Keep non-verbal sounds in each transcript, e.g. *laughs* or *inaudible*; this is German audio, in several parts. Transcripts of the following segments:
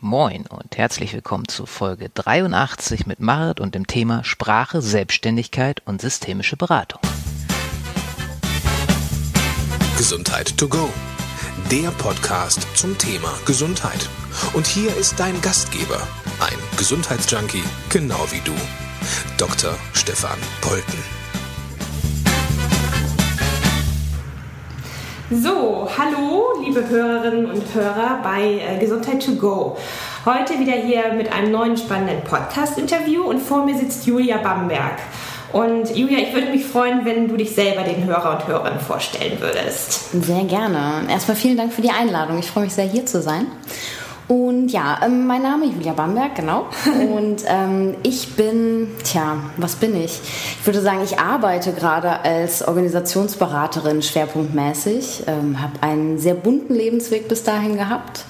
Moin und herzlich willkommen zu Folge 83 mit Marit und dem Thema Sprache, Selbstständigkeit und systemische Beratung. Gesundheit to go. Der Podcast zum Thema Gesundheit. Und hier ist dein Gastgeber, ein Gesundheitsjunkie, genau wie du, Dr. Stefan Polten. So, hallo, liebe Hörerinnen und Hörer bei äh, Gesundheit to go. Heute wieder hier mit einem neuen spannenden Podcast-Interview und vor mir sitzt Julia Bamberg. Und Julia, ich würde mich freuen, wenn du dich selber den Hörer und Hörerinnen vorstellen würdest. Sehr gerne. Erstmal vielen Dank für die Einladung. Ich freue mich sehr, hier zu sein. Und ja, ähm, mein Name ist Julia Bamberg, genau. *laughs* Und ähm, ich bin, tja, was bin ich? Ich würde sagen, ich arbeite gerade als Organisationsberaterin schwerpunktmäßig, ähm, habe einen sehr bunten Lebensweg bis dahin gehabt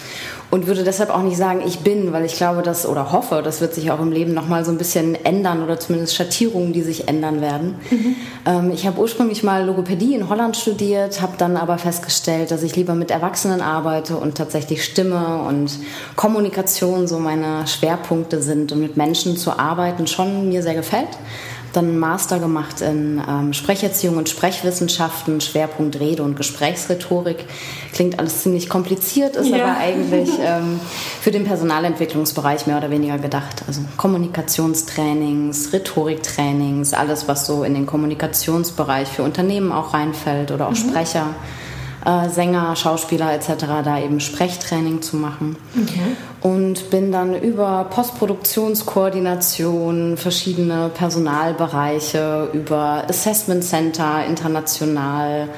und würde deshalb auch nicht sagen, ich bin, weil ich glaube, dass oder hoffe, das wird sich auch im Leben nochmal so ein bisschen ändern oder zumindest Schattierungen, die sich ändern werden. Mhm. Ähm, ich habe ursprünglich mal Logopädie in Holland studiert, habe dann aber festgestellt, dass ich lieber mit Erwachsenen arbeite und tatsächlich Stimme und Kommunikation so meine Schwerpunkte sind und mit Menschen zu arbeiten schon mir sehr gefällt dann einen Master gemacht in ähm, Sprecherziehung und Sprechwissenschaften, Schwerpunkt Rede und Gesprächsrhetorik. Klingt alles ziemlich kompliziert, ist ja. aber eigentlich ähm, für den Personalentwicklungsbereich mehr oder weniger gedacht. Also Kommunikationstrainings, Rhetoriktrainings, alles, was so in den Kommunikationsbereich für Unternehmen auch reinfällt oder auch mhm. Sprecher äh, Sänger, Schauspieler etc. da eben Sprechtraining zu machen. Okay. Und bin dann über Postproduktionskoordination, verschiedene Personalbereiche, über Assessment Center international,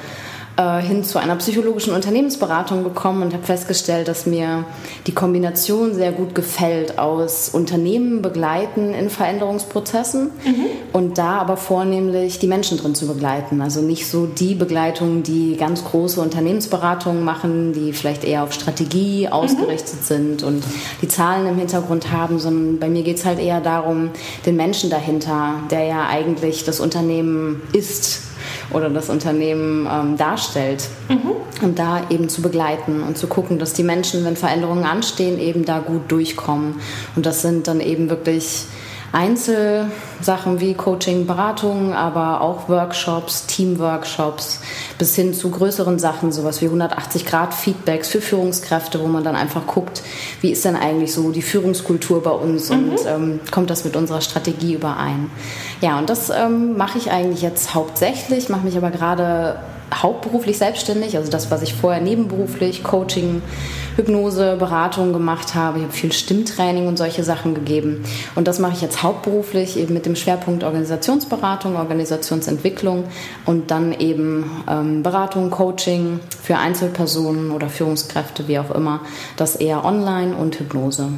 äh, hin zu einer psychologischen Unternehmensberatung gekommen und habe festgestellt, dass mir die Kombination sehr gut gefällt aus Unternehmen begleiten in Veränderungsprozessen mhm. und da aber vornehmlich die Menschen drin zu begleiten. Also nicht so die Begleitung, die ganz große Unternehmensberatungen machen, die vielleicht eher auf Strategie ausgerichtet mhm. sind und die Zahlen im Hintergrund haben, sondern bei mir geht es halt eher darum, den Menschen dahinter, der ja eigentlich das Unternehmen ist, oder das Unternehmen ähm, darstellt. Mhm. Und da eben zu begleiten und zu gucken, dass die Menschen, wenn Veränderungen anstehen, eben da gut durchkommen. Und das sind dann eben wirklich Einzelsachen wie Coaching, Beratung, aber auch Workshops, Teamworkshops bis hin zu größeren Sachen, sowas wie 180 Grad Feedbacks für Führungskräfte, wo man dann einfach guckt, wie ist denn eigentlich so die Führungskultur bei uns mhm. und ähm, kommt das mit unserer Strategie überein. Ja, und das ähm, mache ich eigentlich jetzt hauptsächlich, mache mich aber gerade hauptberuflich selbstständig, also das, was ich vorher nebenberuflich, Coaching, Hypnose, Beratung gemacht habe. Ich habe viel Stimmtraining und solche Sachen gegeben. Und das mache ich jetzt hauptberuflich eben mit dem Schwerpunkt Organisationsberatung, Organisationsentwicklung und dann eben ähm, Beratung, Coaching für Einzelpersonen oder Führungskräfte, wie auch immer. Das eher online und Hypnose.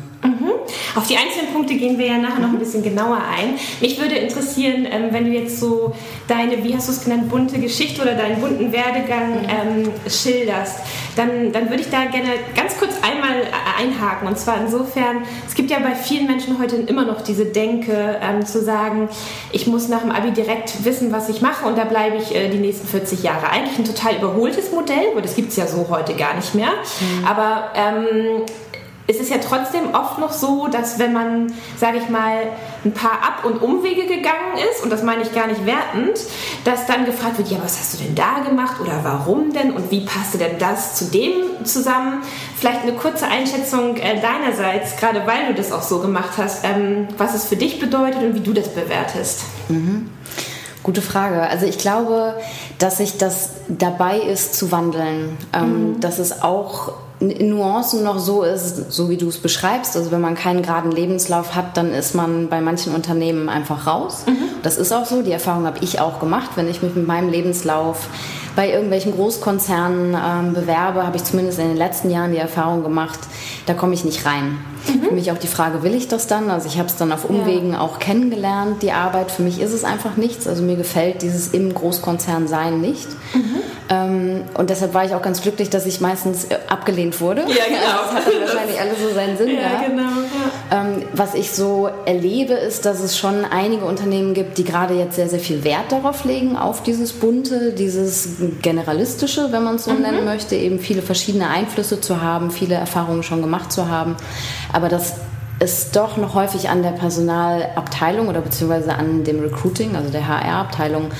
Mhm. Auf die einzelnen Punkte gehen wir ja nachher noch ein bisschen genauer ein. Mich würde interessieren, ähm, wenn du jetzt so deine, wie hast du es genannt, bunte Geschichte oder deinen bunten Werdegang ähm, schilderst, dann, dann würde ich da gerne ganz kurz einmal äh, einhaken. Und zwar insofern, es gibt ja bei vielen Menschen heute immer noch diese Denke, ähm, zu sagen, ich muss nach dem Abi direkt wissen, was ich mache und da bleibe ich äh, die nächsten 40 Jahre. Eigentlich ein total überholtes Modell, weil das gibt es ja so heute gar nicht mehr. Mhm. Aber ähm, es ist ja trotzdem oft noch so, dass wenn man, sage ich mal, ein paar Ab- und Umwege gegangen ist, und das meine ich gar nicht wertend, dass dann gefragt wird, ja, was hast du denn da gemacht oder warum denn und wie passte denn das zu dem zusammen? Vielleicht eine kurze Einschätzung äh, deinerseits, gerade weil du das auch so gemacht hast, ähm, was es für dich bedeutet und wie du das bewertest. Mhm. Gute Frage. Also ich glaube, dass sich das dabei ist zu wandeln. Ähm, mhm. Dass es auch in Nuancen noch so ist, so wie du es beschreibst. Also wenn man keinen geraden Lebenslauf hat, dann ist man bei manchen Unternehmen einfach raus. Mhm. Das ist auch so. Die Erfahrung habe ich auch gemacht. Wenn ich mich mit meinem Lebenslauf bei irgendwelchen Großkonzernen ähm, bewerbe, habe ich zumindest in den letzten Jahren die Erfahrung gemacht, da komme ich nicht rein. Mhm. Für mich auch die Frage, will ich das dann? Also ich habe es dann auf Umwegen ja. auch kennengelernt, die Arbeit. Für mich ist es einfach nichts. Also mir gefällt dieses im Großkonzern sein nicht. Mhm. Ähm, und deshalb war ich auch ganz glücklich, dass ich meistens äh, abgelehnt wurde. Ja, genau. *laughs* das hat wahrscheinlich alles so seinen Sinn. Ja, genau. Ja. Ähm, was ich so erlebe, ist, dass es schon einige Unternehmen gibt, die gerade jetzt sehr, sehr viel Wert darauf legen, auf dieses Bunte, dieses Generalistische, wenn man es so mhm. nennen möchte, eben viele verschiedene Einflüsse zu haben, viele Erfahrungen schon gemacht zu haben. aber das ist doch noch häufig an der Personalabteilung oder beziehungsweise an dem Recruiting, also der HR-Abteilung,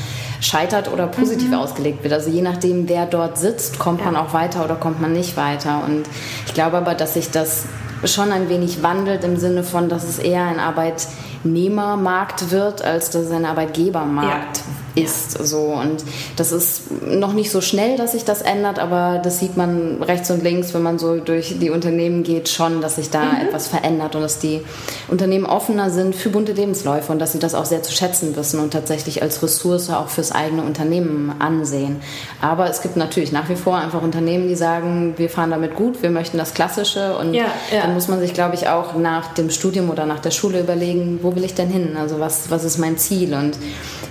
scheitert oder positiv mhm. ausgelegt wird. Also je nachdem, wer dort sitzt, kommt ja. man auch weiter oder kommt man nicht weiter. Und ich glaube aber, dass sich das schon ein wenig wandelt im Sinne von, dass es eher ein Arbeitnehmermarkt wird, als dass es ein Arbeitgebermarkt ja ist. So. Und das ist noch nicht so schnell, dass sich das ändert, aber das sieht man rechts und links, wenn man so durch die Unternehmen geht, schon, dass sich da mhm. etwas verändert und dass die Unternehmen offener sind für bunte Lebensläufe und dass sie das auch sehr zu schätzen wissen und tatsächlich als Ressource auch fürs eigene Unternehmen ansehen. Aber es gibt natürlich nach wie vor einfach Unternehmen, die sagen, wir fahren damit gut, wir möchten das Klassische und ja, ja. dann muss man sich, glaube ich, auch nach dem Studium oder nach der Schule überlegen, wo will ich denn hin? Also was, was ist mein Ziel? Und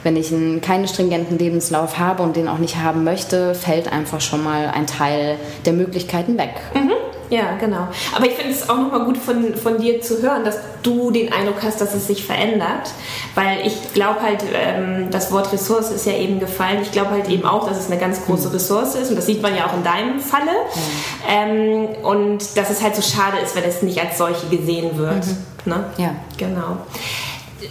wenn ich ein keinen stringenten Lebenslauf habe und den auch nicht haben möchte, fällt einfach schon mal ein Teil der Möglichkeiten weg. Mhm. Ja, genau. Aber ich finde es auch nochmal gut von, von dir zu hören, dass du den Eindruck hast, dass es sich verändert. Weil ich glaube halt, ähm, das Wort Ressource ist ja eben gefallen. Ich glaube halt eben auch, dass es eine ganz große mhm. Ressource ist. Und das sieht man ja auch in deinem Falle. Mhm. Ähm, und dass es halt so schade ist, wenn es nicht als solche gesehen wird. Mhm. Ne? Ja. Genau.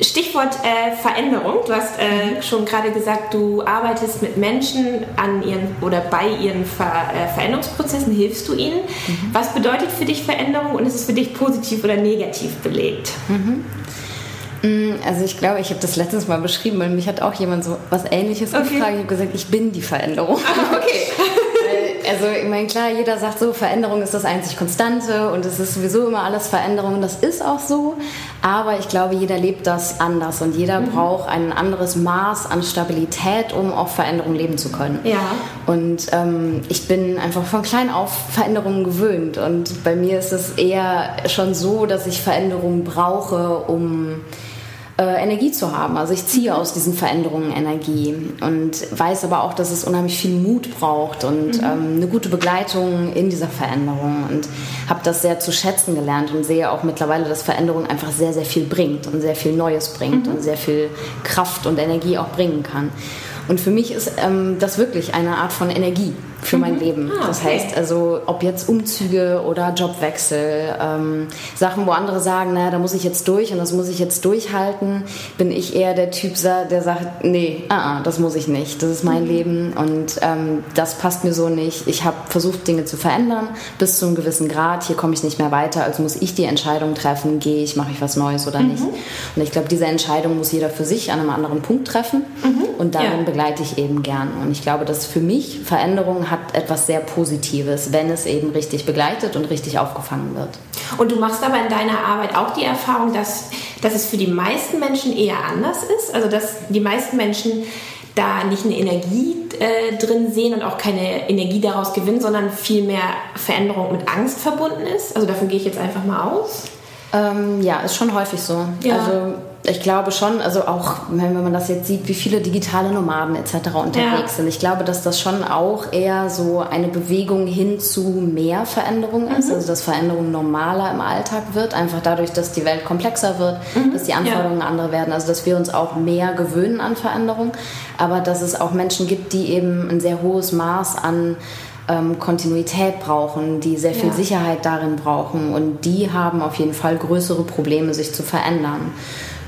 Stichwort äh, Veränderung. Du hast äh, schon gerade gesagt, du arbeitest mit Menschen an ihren oder bei ihren Ver äh, Veränderungsprozessen, hilfst du ihnen. Mhm. Was bedeutet für dich Veränderung und ist es für dich positiv oder negativ belegt? Mhm. Mm, also ich glaube, ich habe das letztens mal beschrieben, weil mich hat auch jemand so was Ähnliches okay. gefragt. Ich habe gesagt, ich bin die Veränderung. Ah, okay. *laughs* also ich meine, klar, jeder sagt so, Veränderung ist das einzig Konstante und es ist sowieso immer alles Veränderung. Das ist auch so. Aber ich glaube, jeder lebt das anders und jeder mhm. braucht ein anderes Maß an Stabilität, um auch Veränderung leben zu können. Ja. Und ähm, ich bin einfach von klein auf Veränderungen gewöhnt. Und bei mir ist es eher schon so, dass ich Veränderungen brauche, um äh, Energie zu haben. Also ich ziehe aus diesen Veränderungen Energie und weiß aber auch, dass es unheimlich viel Mut braucht und mhm. ähm, eine gute Begleitung in dieser Veränderung und habe das sehr zu schätzen gelernt und sehe auch mittlerweile, dass Veränderung einfach sehr, sehr viel bringt und sehr viel Neues bringt mhm. und sehr viel Kraft und Energie auch bringen kann. Und für mich ist ähm, das wirklich eine Art von Energie für mein mhm. Leben. Ah, das heißt also, ob jetzt Umzüge oder Jobwechsel, ähm, Sachen, wo andere sagen, naja, da muss ich jetzt durch und das muss ich jetzt durchhalten, bin ich eher der Typ, der sagt, nee, uh -uh, das muss ich nicht, das ist mein mhm. Leben und ähm, das passt mir so nicht. Ich habe versucht, Dinge zu verändern bis zu einem gewissen Grad. Hier komme ich nicht mehr weiter, also muss ich die Entscheidung treffen, gehe ich, mache ich was Neues oder mhm. nicht. Und ich glaube, diese Entscheidung muss jeder für sich an einem anderen Punkt treffen mhm. und darin ja. begleite ich eben gern. Und ich glaube, dass für mich Veränderungen hat etwas sehr Positives, wenn es eben richtig begleitet und richtig aufgefangen wird. Und du machst aber in deiner Arbeit auch die Erfahrung, dass, dass es für die meisten Menschen eher anders ist? Also dass die meisten Menschen da nicht eine Energie äh, drin sehen und auch keine Energie daraus gewinnen, sondern vielmehr Veränderung mit Angst verbunden ist? Also davon gehe ich jetzt einfach mal aus. Ähm, ja, ist schon häufig so. Ja. Also ich glaube schon, also auch wenn man das jetzt sieht, wie viele digitale Nomaden etc. unterwegs ja. sind. Ich glaube, dass das schon auch eher so eine Bewegung hin zu mehr Veränderung ist, mhm. also dass Veränderung normaler im Alltag wird, einfach dadurch, dass die Welt komplexer wird, mhm. dass die Anforderungen ja. andere werden, also dass wir uns auch mehr gewöhnen an Veränderung, aber dass es auch Menschen gibt, die eben ein sehr hohes Maß an ähm, Kontinuität brauchen, die sehr viel ja. Sicherheit darin brauchen und die haben auf jeden Fall größere Probleme, sich zu verändern.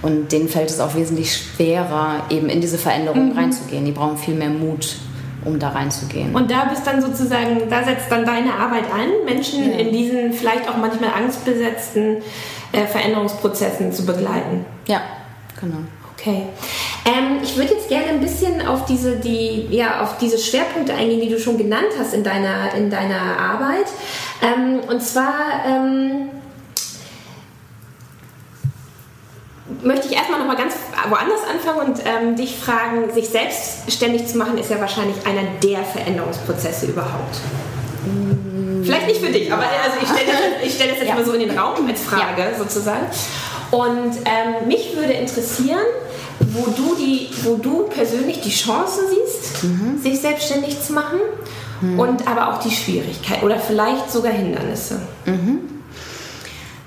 Und denen fällt es auch wesentlich schwerer, eben in diese Veränderung mhm. reinzugehen. Die brauchen viel mehr Mut, um da reinzugehen. Und da bist dann sozusagen, da setzt dann deine Arbeit an, Menschen ja. in diesen vielleicht auch manchmal angstbesetzten äh, Veränderungsprozessen zu begleiten. Ja, genau. Okay. Ähm, ich würde jetzt gerne ein bisschen auf diese, die, ja, auf diese Schwerpunkte eingehen, die du schon genannt hast in deiner, in deiner Arbeit. Ähm, und zwar ähm, möchte ich erstmal nochmal ganz woanders anfangen und ähm, dich fragen, sich selbstständig zu machen, ist ja wahrscheinlich einer der Veränderungsprozesse überhaupt. Mm. Vielleicht nicht für dich, aber also ich stelle das, stell das jetzt ja. mal so in den Raum als Frage ja. sozusagen. Und ähm, mich würde interessieren, wo du, die, wo du persönlich die Chancen siehst, mhm. sich selbstständig zu machen mhm. und aber auch die Schwierigkeit oder vielleicht sogar Hindernisse. Mhm.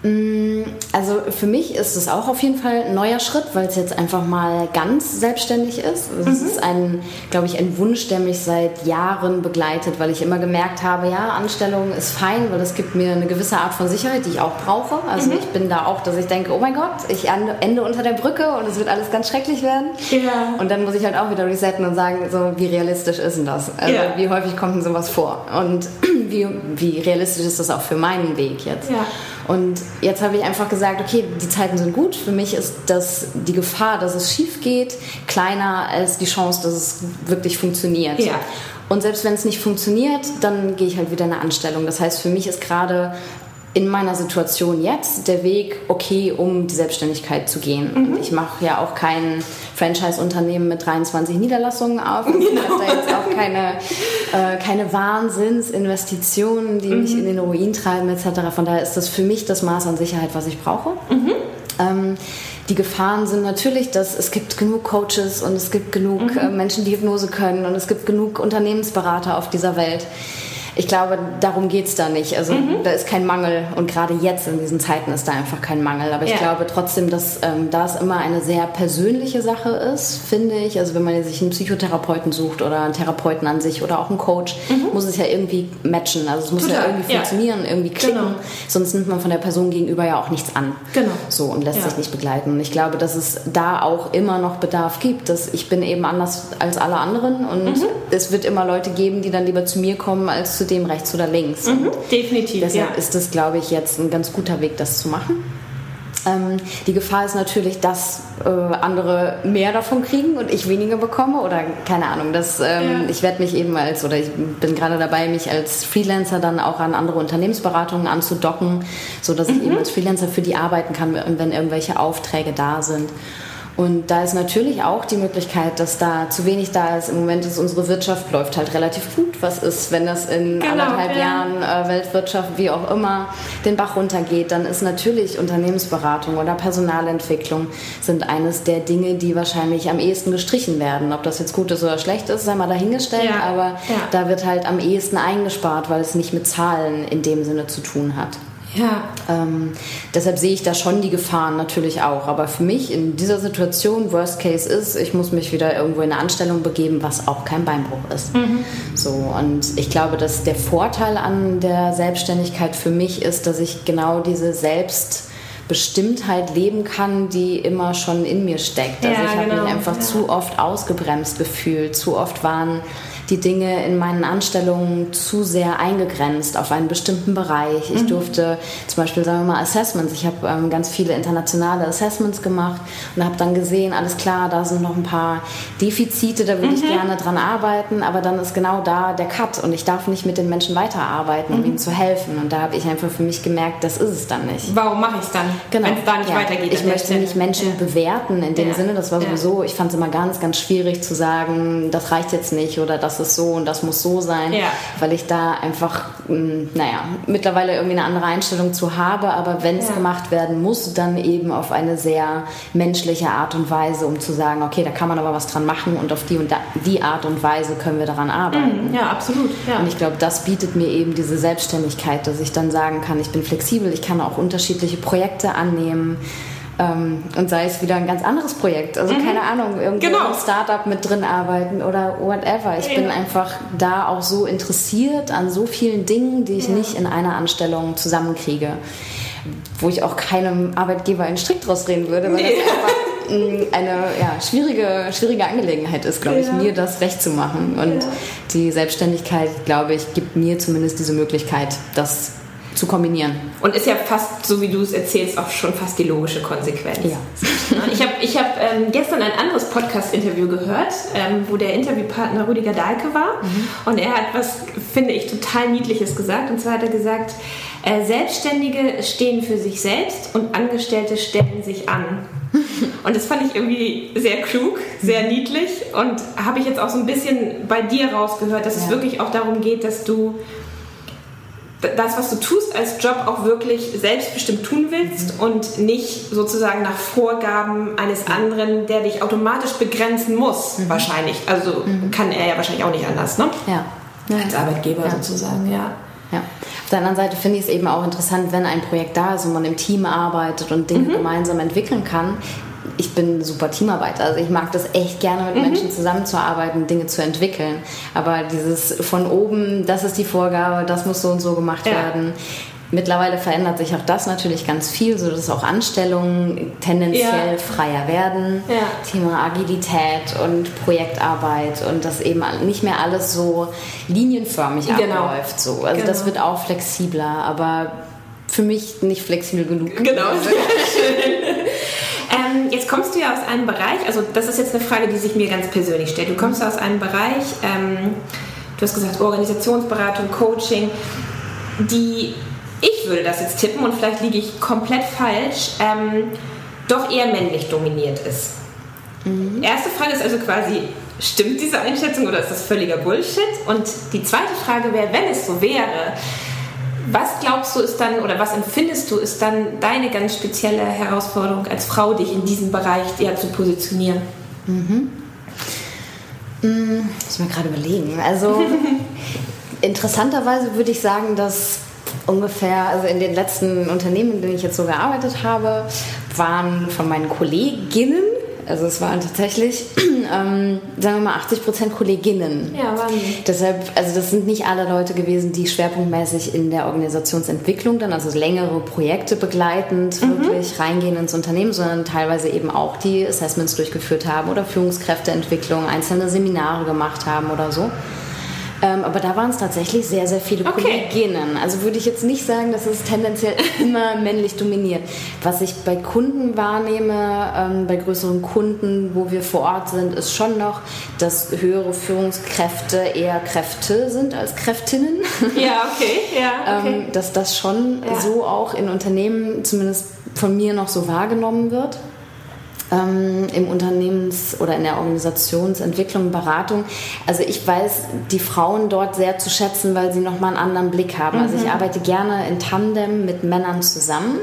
Mm, also für mich ist es auch auf jeden Fall ein neuer Schritt, weil es jetzt einfach mal ganz selbstständig ist. Es mhm. ist ein, glaube ich, ein Wunsch, der mich seit Jahren begleitet, weil ich immer gemerkt habe, ja, Anstellung ist fein, weil es gibt mir eine gewisse Art von Sicherheit, die ich auch brauche. Also mhm. ich bin da auch, dass ich denke, oh mein Gott, ich ende unter der Brücke und es wird alles ganz schrecklich werden. Ja. Und dann muss ich halt auch wieder resetten und sagen, so wie realistisch ist denn das? Also ja. wie häufig kommt denn sowas vor? Und *clears throat* wie, wie realistisch ist das auch für meinen Weg jetzt? Ja. Und jetzt habe ich einfach gesagt, okay, die Zeiten sind gut. Für mich ist das, die Gefahr, dass es schief geht, kleiner als die Chance, dass es wirklich funktioniert. Ja. Und selbst wenn es nicht funktioniert, dann gehe ich halt wieder in eine Anstellung. Das heißt, für mich ist gerade in meiner Situation jetzt der Weg okay, um die Selbstständigkeit zu gehen. Mhm. ich mache ja auch kein Franchise-Unternehmen mit 23 Niederlassungen auf. Genau. Ich habe da jetzt auch keine, äh, keine Wahnsinnsinvestitionen, die mhm. mich in den Ruin treiben etc. Von daher ist das für mich das Maß an Sicherheit, was ich brauche. Mhm. Ähm, die Gefahren sind natürlich, dass es gibt genug Coaches und es gibt genug mhm. äh, Menschen, die Hypnose können und es gibt genug Unternehmensberater auf dieser Welt ich glaube, darum geht es da nicht. Also mhm. da ist kein Mangel und gerade jetzt in diesen Zeiten ist da einfach kein Mangel. Aber ich ja. glaube trotzdem, dass ähm, da es immer eine sehr persönliche Sache ist, finde ich. Also wenn man sich einen Psychotherapeuten sucht oder einen Therapeuten an sich oder auch einen Coach, mhm. muss es ja irgendwie matchen. Also es muss Total. ja irgendwie funktionieren, ja. irgendwie klicken. Genau. Sonst nimmt man von der Person gegenüber ja auch nichts an. Genau. So und lässt ja. sich nicht begleiten. Und ich glaube, dass es da auch immer noch Bedarf gibt. Dass ich bin eben anders als alle anderen und mhm. es wird immer Leute geben, die dann lieber zu mir kommen als zu dem rechts oder links. Mhm, definitiv. Deshalb ja. ist das, glaube ich, jetzt ein ganz guter Weg, das zu machen. Ähm, die Gefahr ist natürlich, dass äh, andere mehr davon kriegen und ich weniger bekomme oder keine Ahnung. Dass, ähm, ja. Ich werde mich eben als, oder ich bin gerade dabei, mich als Freelancer dann auch an andere Unternehmensberatungen anzudocken, sodass mhm. ich eben als Freelancer für die arbeiten kann, wenn irgendwelche Aufträge da sind. Und da ist natürlich auch die Möglichkeit, dass da zu wenig da ist. Im Moment ist unsere Wirtschaft läuft halt relativ gut. Was ist, wenn das in genau, anderthalb ja. Jahren äh, Weltwirtschaft, wie auch immer, den Bach runtergeht? Dann ist natürlich Unternehmensberatung oder Personalentwicklung sind eines der Dinge, die wahrscheinlich am ehesten gestrichen werden. Ob das jetzt gut ist oder schlecht ist, sei mal dahingestellt. Ja. Aber ja. da wird halt am ehesten eingespart, weil es nicht mit Zahlen in dem Sinne zu tun hat. Ja. Ähm, deshalb sehe ich da schon die Gefahren natürlich auch. Aber für mich in dieser Situation, Worst Case ist, ich muss mich wieder irgendwo in eine Anstellung begeben, was auch kein Beinbruch ist. Mhm. So, und ich glaube, dass der Vorteil an der Selbstständigkeit für mich ist, dass ich genau diese Selbstbestimmtheit leben kann, die immer schon in mir steckt. Also ja, ich habe genau. mich einfach ja. zu oft ausgebremst gefühlt. Zu oft waren die Dinge in meinen Anstellungen zu sehr eingegrenzt auf einen bestimmten Bereich. Ich mhm. durfte zum Beispiel, sagen wir mal, Assessments. Ich habe ähm, ganz viele internationale Assessments gemacht und habe dann gesehen, alles klar, da sind noch ein paar Defizite, da würde mhm. ich gerne dran arbeiten, aber dann ist genau da der Cut und ich darf nicht mit den Menschen weiterarbeiten, um mhm. ihnen zu helfen. Und da habe ich einfach für mich gemerkt, das ist es dann nicht. Warum mache ich es dann, genau. wenn es da nicht ja. weitergeht? Ich möchte nicht Menschen ja. bewerten in dem ja. Sinne, das war sowieso, ich fand es immer ganz, ganz schwierig zu sagen, das reicht jetzt nicht oder das ist so und das muss so sein, ja. weil ich da einfach, hm, naja, mittlerweile irgendwie eine andere Einstellung zu habe, aber wenn es ja. gemacht werden muss, dann eben auf eine sehr menschliche Art und Weise, um zu sagen, okay, da kann man aber was dran machen und auf die und die Art und Weise können wir daran arbeiten. Mhm. Ja, absolut. Ja. Und ich glaube, das bietet mir eben diese Selbstständigkeit, dass ich dann sagen kann, ich bin flexibel, ich kann auch unterschiedliche Projekte annehmen. Ähm, und sei es wieder ein ganz anderes Projekt. Also mhm. keine Ahnung, irgendwo genau. im Startup mit drin arbeiten oder whatever. Ich ja. bin einfach da auch so interessiert an so vielen Dingen, die ich ja. nicht in einer Anstellung zusammenkriege. Wo ich auch keinem Arbeitgeber einen Strick draus reden würde, weil nee. das einfach eine ja, schwierige, schwierige Angelegenheit ist, glaube ich, mir das recht zu machen. Und die Selbstständigkeit, glaube ich, gibt mir zumindest diese Möglichkeit, das zu kombinieren. Und ist ja fast, so wie du es erzählst, auch schon fast die logische Konsequenz. Ja. *laughs* Ich habe ich hab, ähm, gestern ein anderes Podcast-Interview gehört, ähm, wo der Interviewpartner Rüdiger Dahlke war. Mhm. Und er hat was, finde ich, total Niedliches gesagt. Und zwar hat er gesagt, äh, Selbstständige stehen für sich selbst und Angestellte stellen sich an. *laughs* Und das fand ich irgendwie sehr klug, sehr niedlich und habe ich jetzt auch so ein bisschen bei dir rausgehört, dass ja. es wirklich auch darum geht, dass du das, was du tust als Job auch wirklich selbstbestimmt tun willst mhm. und nicht sozusagen nach Vorgaben eines anderen, der dich automatisch begrenzen muss, mhm. wahrscheinlich. Also mhm. kann er ja wahrscheinlich auch nicht anders, ne? Ja. ja. Als Arbeitgeber ja. sozusagen, ja. Ja. Auf der anderen Seite finde ich es eben auch interessant, wenn ein Projekt da ist und man im Team arbeitet und Dinge mhm. gemeinsam entwickeln kann. Ich bin super Teamarbeiter, also ich mag das echt gerne mit mhm. Menschen zusammenzuarbeiten, Dinge zu entwickeln. Aber dieses von oben, das ist die Vorgabe, das muss so und so gemacht ja. werden Mittlerweile verändert sich auch das natürlich ganz viel, sodass auch Anstellungen tendenziell ja. freier werden. Ja. Thema Agilität und Projektarbeit und dass eben nicht mehr alles so linienförmig genau. abläuft. So. Also genau. das wird auch flexibler, aber für mich nicht flexibel genug. Genau, *laughs* ähm, jetzt kommst du ja aus einem Bereich, also das ist jetzt eine Frage, die sich mir ganz persönlich stellt. Du kommst aus einem Bereich, ähm, du hast gesagt Organisationsberatung, Coaching, die ich würde das jetzt tippen und vielleicht liege ich komplett falsch, ähm, doch eher männlich dominiert ist. Mhm. Erste Frage ist also quasi, stimmt diese Einschätzung oder ist das völliger Bullshit? Und die zweite Frage wäre, wenn es so wäre, was glaubst du ist dann oder was empfindest du ist dann deine ganz spezielle Herausforderung als Frau, dich in diesem Bereich ja, zu positionieren? Mhm. Mhm, muss mir gerade überlegen. Also *laughs* interessanterweise würde ich sagen, dass ungefähr, also in den letzten Unternehmen, in denen ich jetzt so gearbeitet habe, waren von meinen Kolleginnen, also es waren tatsächlich, *clears throat* ähm, sagen wir mal, 80 Prozent Kolleginnen. Ja, waren Deshalb, also das sind nicht alle Leute gewesen, die schwerpunktmäßig in der Organisationsentwicklung dann, also längere Projekte begleitend mhm. wirklich reingehen ins Unternehmen, sondern teilweise eben auch die Assessments durchgeführt haben oder Führungskräfteentwicklung, einzelne Seminare gemacht haben oder so. Ähm, aber da waren es tatsächlich sehr, sehr viele okay. Kolleginnen. Also würde ich jetzt nicht sagen, dass es tendenziell *laughs* immer männlich dominiert. Was ich bei Kunden wahrnehme, ähm, bei größeren Kunden, wo wir vor Ort sind, ist schon noch, dass höhere Führungskräfte eher Kräfte sind als Kräftinnen. *laughs* Ja, okay. Ja, *laughs* okay. Ähm, dass das schon ja. so auch in Unternehmen zumindest von mir noch so wahrgenommen wird ähm, im Unternehmens- oder in der Organisationsentwicklung, Beratung. Also ich weiß die Frauen dort sehr zu schätzen, weil sie nochmal einen anderen Blick haben. Mhm. Also ich mhm. arbeite gerne in Tandem mit Männern zusammen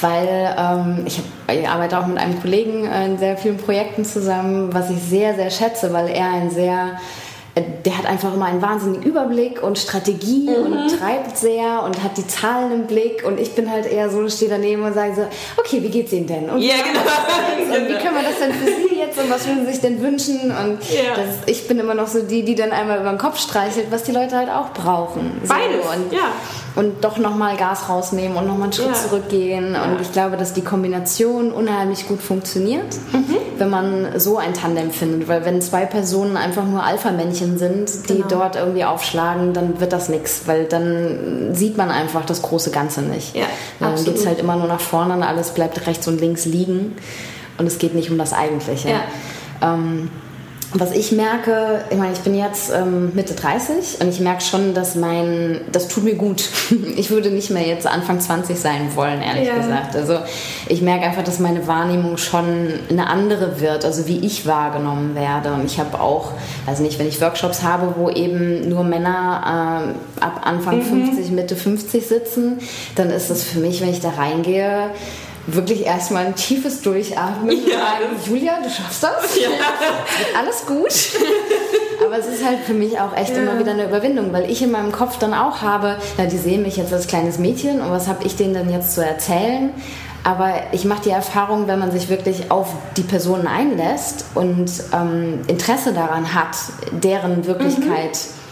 weil ähm, ich, hab, ich, arbeite auch mit einem Kollegen in sehr vielen Projekten zusammen, was ich sehr, sehr schätze, weil er ein sehr der hat einfach immer einen wahnsinnigen Überblick und Strategie mhm. und treibt sehr und hat die Zahlen im Blick und ich bin halt eher so, stehe daneben und sage so, okay, wie geht's Ihnen denn? Und, ja, genau. *laughs* und wie können wir das denn für Sie jetzt und was würden Sie sich denn wünschen? Und ja. das, ich bin immer noch so die, die dann einmal über den Kopf streichelt, was die Leute halt auch brauchen. Beides, und, ja. Und doch nochmal Gas rausnehmen und nochmal einen Schritt ja. zurückgehen. Und ich glaube, dass die Kombination unheimlich gut funktioniert, mhm. wenn man so ein Tandem findet. Weil wenn zwei Personen einfach nur Alpha-Männchen sind, die genau. dort irgendwie aufschlagen, dann wird das nichts. Weil dann sieht man einfach das große Ganze nicht. Ja, dann geht es halt immer nur nach vorne und alles bleibt rechts und links liegen. Und es geht nicht um das Eigentliche. Ja. Ähm, was ich merke, ich meine, ich bin jetzt ähm, Mitte 30 und ich merke schon, dass mein, das tut mir gut. *laughs* Ich würde nicht mehr jetzt Anfang 20 sein wollen, ehrlich ja. gesagt. Also ich merke einfach, dass meine Wahrnehmung schon eine andere wird, also wie ich wahrgenommen werde. Und ich habe auch, also nicht, wenn ich Workshops habe, wo eben nur Männer äh, ab Anfang mhm. 50, Mitte 50 sitzen, dann ist das für mich, wenn ich da reingehe, wirklich erstmal ein tiefes Durchatmen ja. sagen, Julia, du schaffst das. *laughs* Ja. Alles gut. *laughs* Aber es ist halt für mich auch echt ja. immer wieder eine Überwindung, weil ich in meinem Kopf dann auch habe, na, die sehen mich jetzt als kleines Mädchen und was habe ich denen denn jetzt zu erzählen? Aber ich mache die Erfahrung, wenn man sich wirklich auf die Personen einlässt und ähm, Interesse daran hat, deren Wirklichkeit mhm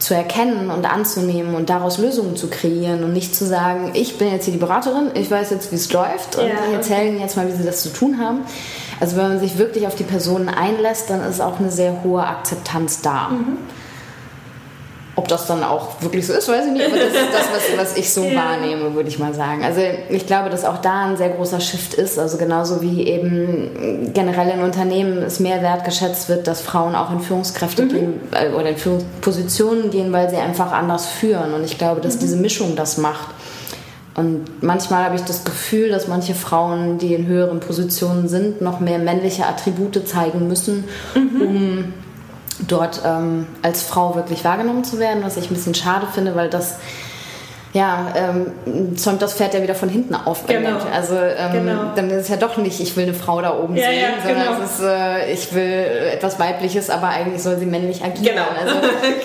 zu erkennen und anzunehmen und daraus Lösungen zu kreieren und nicht zu sagen, ich bin jetzt hier die Beraterin, ich weiß jetzt, wie es läuft und ja, ich erzähle Ihnen jetzt mal, wie Sie das zu tun haben. Also wenn man sich wirklich auf die Personen einlässt, dann ist auch eine sehr hohe Akzeptanz da. Mhm. Ob das dann auch wirklich so ist, weiß ich nicht, aber das ist das, was, was ich so *laughs* ja. wahrnehme, würde ich mal sagen. Also ich glaube, dass auch da ein sehr großer Shift ist. Also genauso wie eben generell in Unternehmen es mehr wertgeschätzt wird, dass Frauen auch in Führungskräfte mhm. gehen äh, oder in Führungspositionen gehen, weil sie einfach anders führen. Und ich glaube, dass mhm. diese Mischung das macht. Und manchmal habe ich das Gefühl, dass manche Frauen, die in höheren Positionen sind, noch mehr männliche Attribute zeigen müssen, mhm. um dort ähm, als Frau wirklich wahrgenommen zu werden, was ich ein bisschen schade finde, weil das ja, ähm, zäumt das Pferd ja wieder von hinten auf. Genau. Also ähm, Genau. dann ist es ja doch nicht, ich will eine Frau da oben Ja, sehen, ja, sondern genau. es ist, äh, ich will etwas Weibliches, aber eigentlich soll sie männlich agieren. Genau. Also,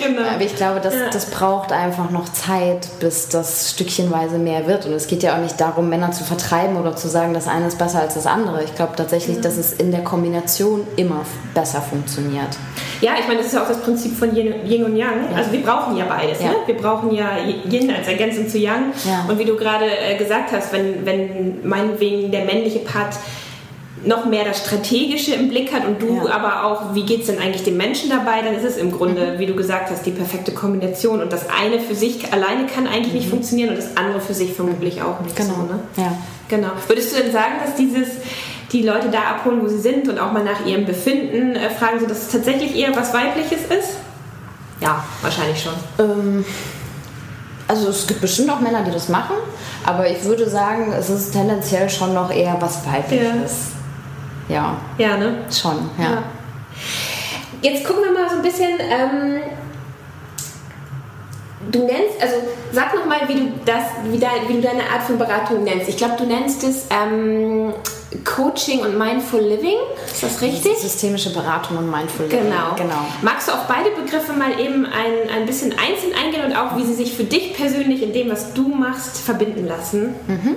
*laughs* Genau. Aber ich glaube, das, Ja. das braucht einfach noch Zeit, bis das stückchenweise mehr wird. Und es geht ja auch nicht darum, Männer zu vertreiben oder zu sagen, das eine ist besser als das andere. Ich glaube tatsächlich, dass es in der Kombination immer besser funktioniert. Ja, ich meine, das ist ja auch das Prinzip von Yin Yin und Yang. Also wir brauchen ja beides. Ja. Ne? Wir brauchen ja Yin als Ergänzung zu Yang. Ja. Und wie du gerade äh, gesagt hast, wenn, wenn meinetwegen der männliche Part noch mehr das Strategische im Blick hat und du Ja. aber auch, wie geht es denn eigentlich dem Menschen dabei, dann ist es im Grunde, wie du gesagt hast, die perfekte Kombination. Und das eine für sich alleine kann eigentlich nicht funktionieren und das andere für sich vermutlich auch nicht. So, ne? Ja. Genau. Würdest du denn sagen, dass dieses die Leute da abholen, wo sie sind und auch mal nach ihrem Befinden äh, fragen, so dass es tatsächlich eher was Weibliches ist? Ja, wahrscheinlich schon. Ähm, also es gibt bestimmt auch Männer, die das machen, aber ich würde sagen, es ist tendenziell schon noch eher was Weibliches. Ja, Ja, ne? schon, ja. Ja. Jetzt gucken wir mal so ein bisschen. Ähm, du nennst, also sag noch mal, wie du das, wie, dein, wie du deine Art von Beratung nennst. Ich glaube, du nennst es ähm, Coaching und Mindful Living. Ist das richtig? Systemische Beratung und Mindful Living. Genau. genau. Magst du auf beide Begriffe mal eben ein, ein bisschen einzeln eingehen und auch, wie sie sich für dich persönlich in dem, was du machst, verbinden lassen? Ähm,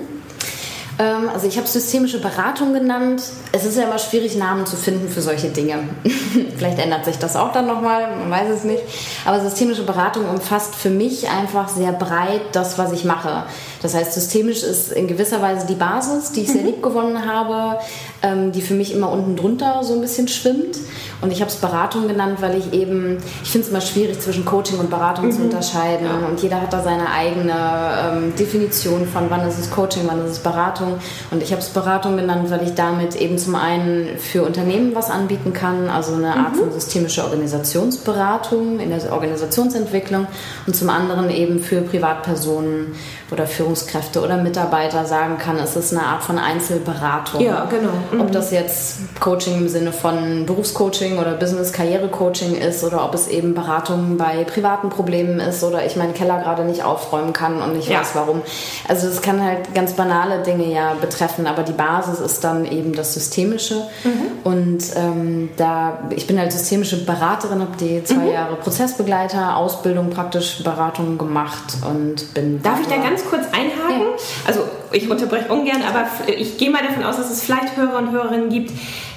also ich habe systemische Beratung genannt. Es ist ja immer schwierig, Namen zu finden für solche Dinge. *laughs* Vielleicht ändert sich das auch dann nochmal, man weiß es nicht. Aber systemische Beratung umfasst für mich einfach sehr breit das, was ich mache. Das heißt, systemisch ist in gewisser Weise die Basis, die ich sehr lieb gewonnen habe, ähm, die für mich immer unten drunter so ein bisschen schwimmt. Und ich habe es Beratung genannt, weil ich eben, ich finde es immer schwierig zwischen Coaching und Beratung zu unterscheiden. Und jeder hat da seine eigene ähm, Definition von, wann ist es Coaching, wann ist es Beratung. Und ich habe es Beratung genannt, weil ich damit eben zum einen für Unternehmen was anbieten kann, also eine Art von systemische Organisationsberatung in der Organisationsentwicklung und zum anderen eben für Privatpersonen oder Führungskräfte oder Mitarbeiter sagen kann, es ist eine Art von Einzelberatung. Ja, genau. Mhm. Ob das jetzt Coaching im Sinne von Berufscoaching oder Business-Karriere-Coaching ist oder ob es eben Beratung bei privaten Problemen ist oder ich meinen Keller gerade nicht aufräumen kann und ich Ja. weiß warum. Also es kann halt ganz banale Dinge ja betreffen, aber die Basis ist dann eben das Systemische. Mhm. Und ähm, da ich bin halt systemische Beraterin, habe die zwei Mhm. Jahre Prozessbegleiter, Ausbildung, praktisch Beratung gemacht und bin Darf ich da ganz kurz einhaken? Ja. Also ich unterbreche ungern, aber ich gehe mal davon aus, dass es vielleicht Hörer und Hörerinnen gibt,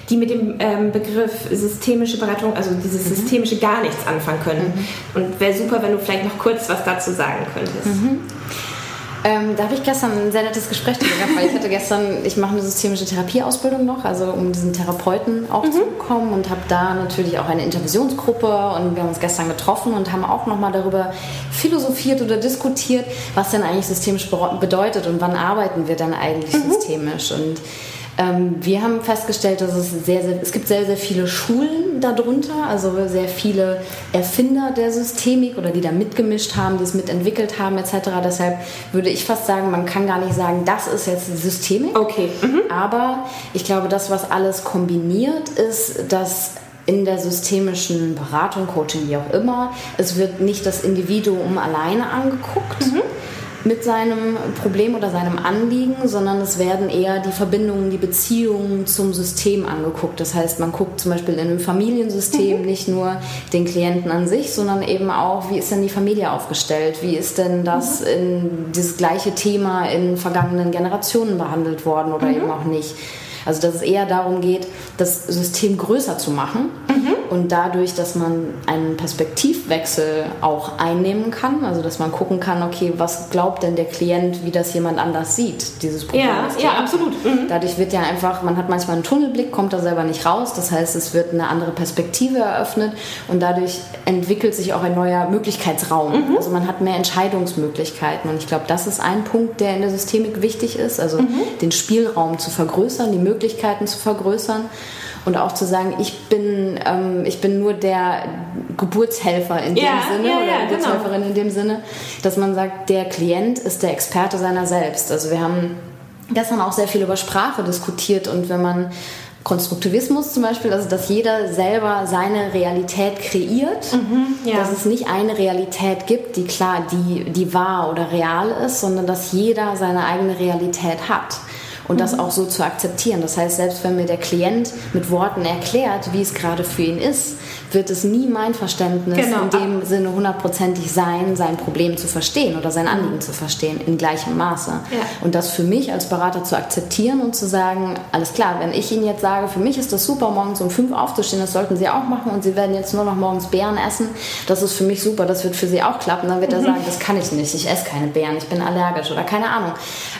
die mit dem ähm, Begriff systemische Beratung, also dieses Mhm. systemische gar nichts anfangen können. Und wäre super, wenn du vielleicht noch kurz was dazu sagen könntest. Mhm. Ähm, da habe ich gestern ein sehr nettes Gespräch gehabt, weil ich hatte gestern, ich mache eine systemische Therapieausbildung noch, also um diesen Therapeuten auch zu bekommen und habe da natürlich auch eine Intervisionsgruppe und wir haben uns gestern getroffen und haben auch nochmal darüber philosophiert oder diskutiert, was denn eigentlich systemisch bedeutet und wann arbeiten wir dann eigentlich systemisch? Und ähm, wir haben festgestellt, dass es sehr, sehr, es gibt sehr, sehr viele Schulen darunter, also sehr viele Erfinder der Systemik oder die da mitgemischt haben, die es mitentwickelt haben etc. Deshalb würde ich fast sagen, man kann gar nicht sagen, das ist jetzt Systemik. Okay. Mhm. Aber ich glaube, das, was alles kombiniert, ist, dass in der systemischen Beratung, Coaching, wie auch immer, es wird nicht das Individuum alleine angeguckt mit seinem Problem oder seinem Anliegen, sondern es werden eher die Verbindungen, die Beziehungen zum System angeguckt. Das heißt, man guckt zum Beispiel in einem Familiensystem nicht nur den Klienten an sich, sondern eben auch, wie ist denn die Familie aufgestellt? Wie ist denn das in dieses gleiche Thema in vergangenen Generationen behandelt worden oder eben auch nicht? Also dass es eher darum geht, das System größer zu machen und dadurch, dass man einen Perspektivwechsel auch einnehmen kann, also dass man gucken kann, okay, was glaubt denn der Klient, wie das jemand anders sieht, dieses Problem. Ja, ja, absolut. Mhm. Dadurch wird ja einfach, man hat manchmal einen Tunnelblick, kommt da selber nicht raus. Das heißt, es wird eine andere Perspektive eröffnet und dadurch entwickelt sich auch ein neuer Möglichkeitsraum. Mhm. Also man hat mehr Entscheidungsmöglichkeiten und ich glaube, das ist ein Punkt, der in der Systemik wichtig ist, also Mhm. den Spielraum zu vergrößern, die Möglichkeiten zu vergrößern und auch zu sagen, ich bin, ähm, ich bin nur der Geburtshelfer in dem Ja, Sinne ja, oder ja, genau. Geburtshelferin in dem Sinne, dass man sagt, der Klient ist der Experte seiner selbst. Also wir haben gestern auch sehr viel über Sprache diskutiert und wenn man Konstruktivismus zum Beispiel, also dass jeder selber seine Realität kreiert, mhm, ja. dass es nicht eine Realität gibt, die klar, die, die wahr oder real ist, sondern dass jeder seine eigene Realität hat und das auch so zu akzeptieren. Das heißt, selbst wenn mir der Klient mit Worten erklärt, wie es gerade für ihn ist, wird es nie mein Verständnis genau. in dem Sinne hundertprozentig sein, sein Problem zu verstehen oder sein Anliegen zu verstehen in gleichem Maße. Ja. Und das für mich als Berater zu akzeptieren und zu sagen, alles klar, wenn ich Ihnen jetzt sage, für mich ist das super, morgens um fünf aufzustehen, das sollten Sie auch machen und Sie werden jetzt nur noch morgens Beeren essen, das ist für mich super, das wird für Sie auch klappen, dann wird er mhm. sagen, das kann ich nicht, ich esse keine Beeren, ich bin allergisch oder keine Ahnung.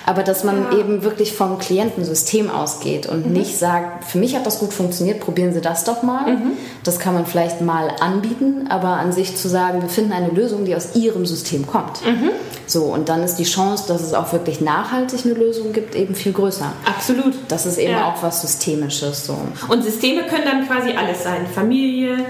Aber dass man ja. eben wirklich vom Klientensystem ausgeht und mhm. nicht sagt, für mich hat das gut funktioniert, probieren Sie das doch mal. Mhm. Das kann man vielleicht mal anbieten, aber an sich zu sagen, wir finden eine Lösung, die aus Ihrem System kommt. Mhm. So, und dann ist die Chance, dass es auch wirklich nachhaltig eine Lösung gibt, eben viel größer. Absolut. Das ist eben ja. auch was Systemisches. So. Und Systeme können dann quasi alles sein. Familie,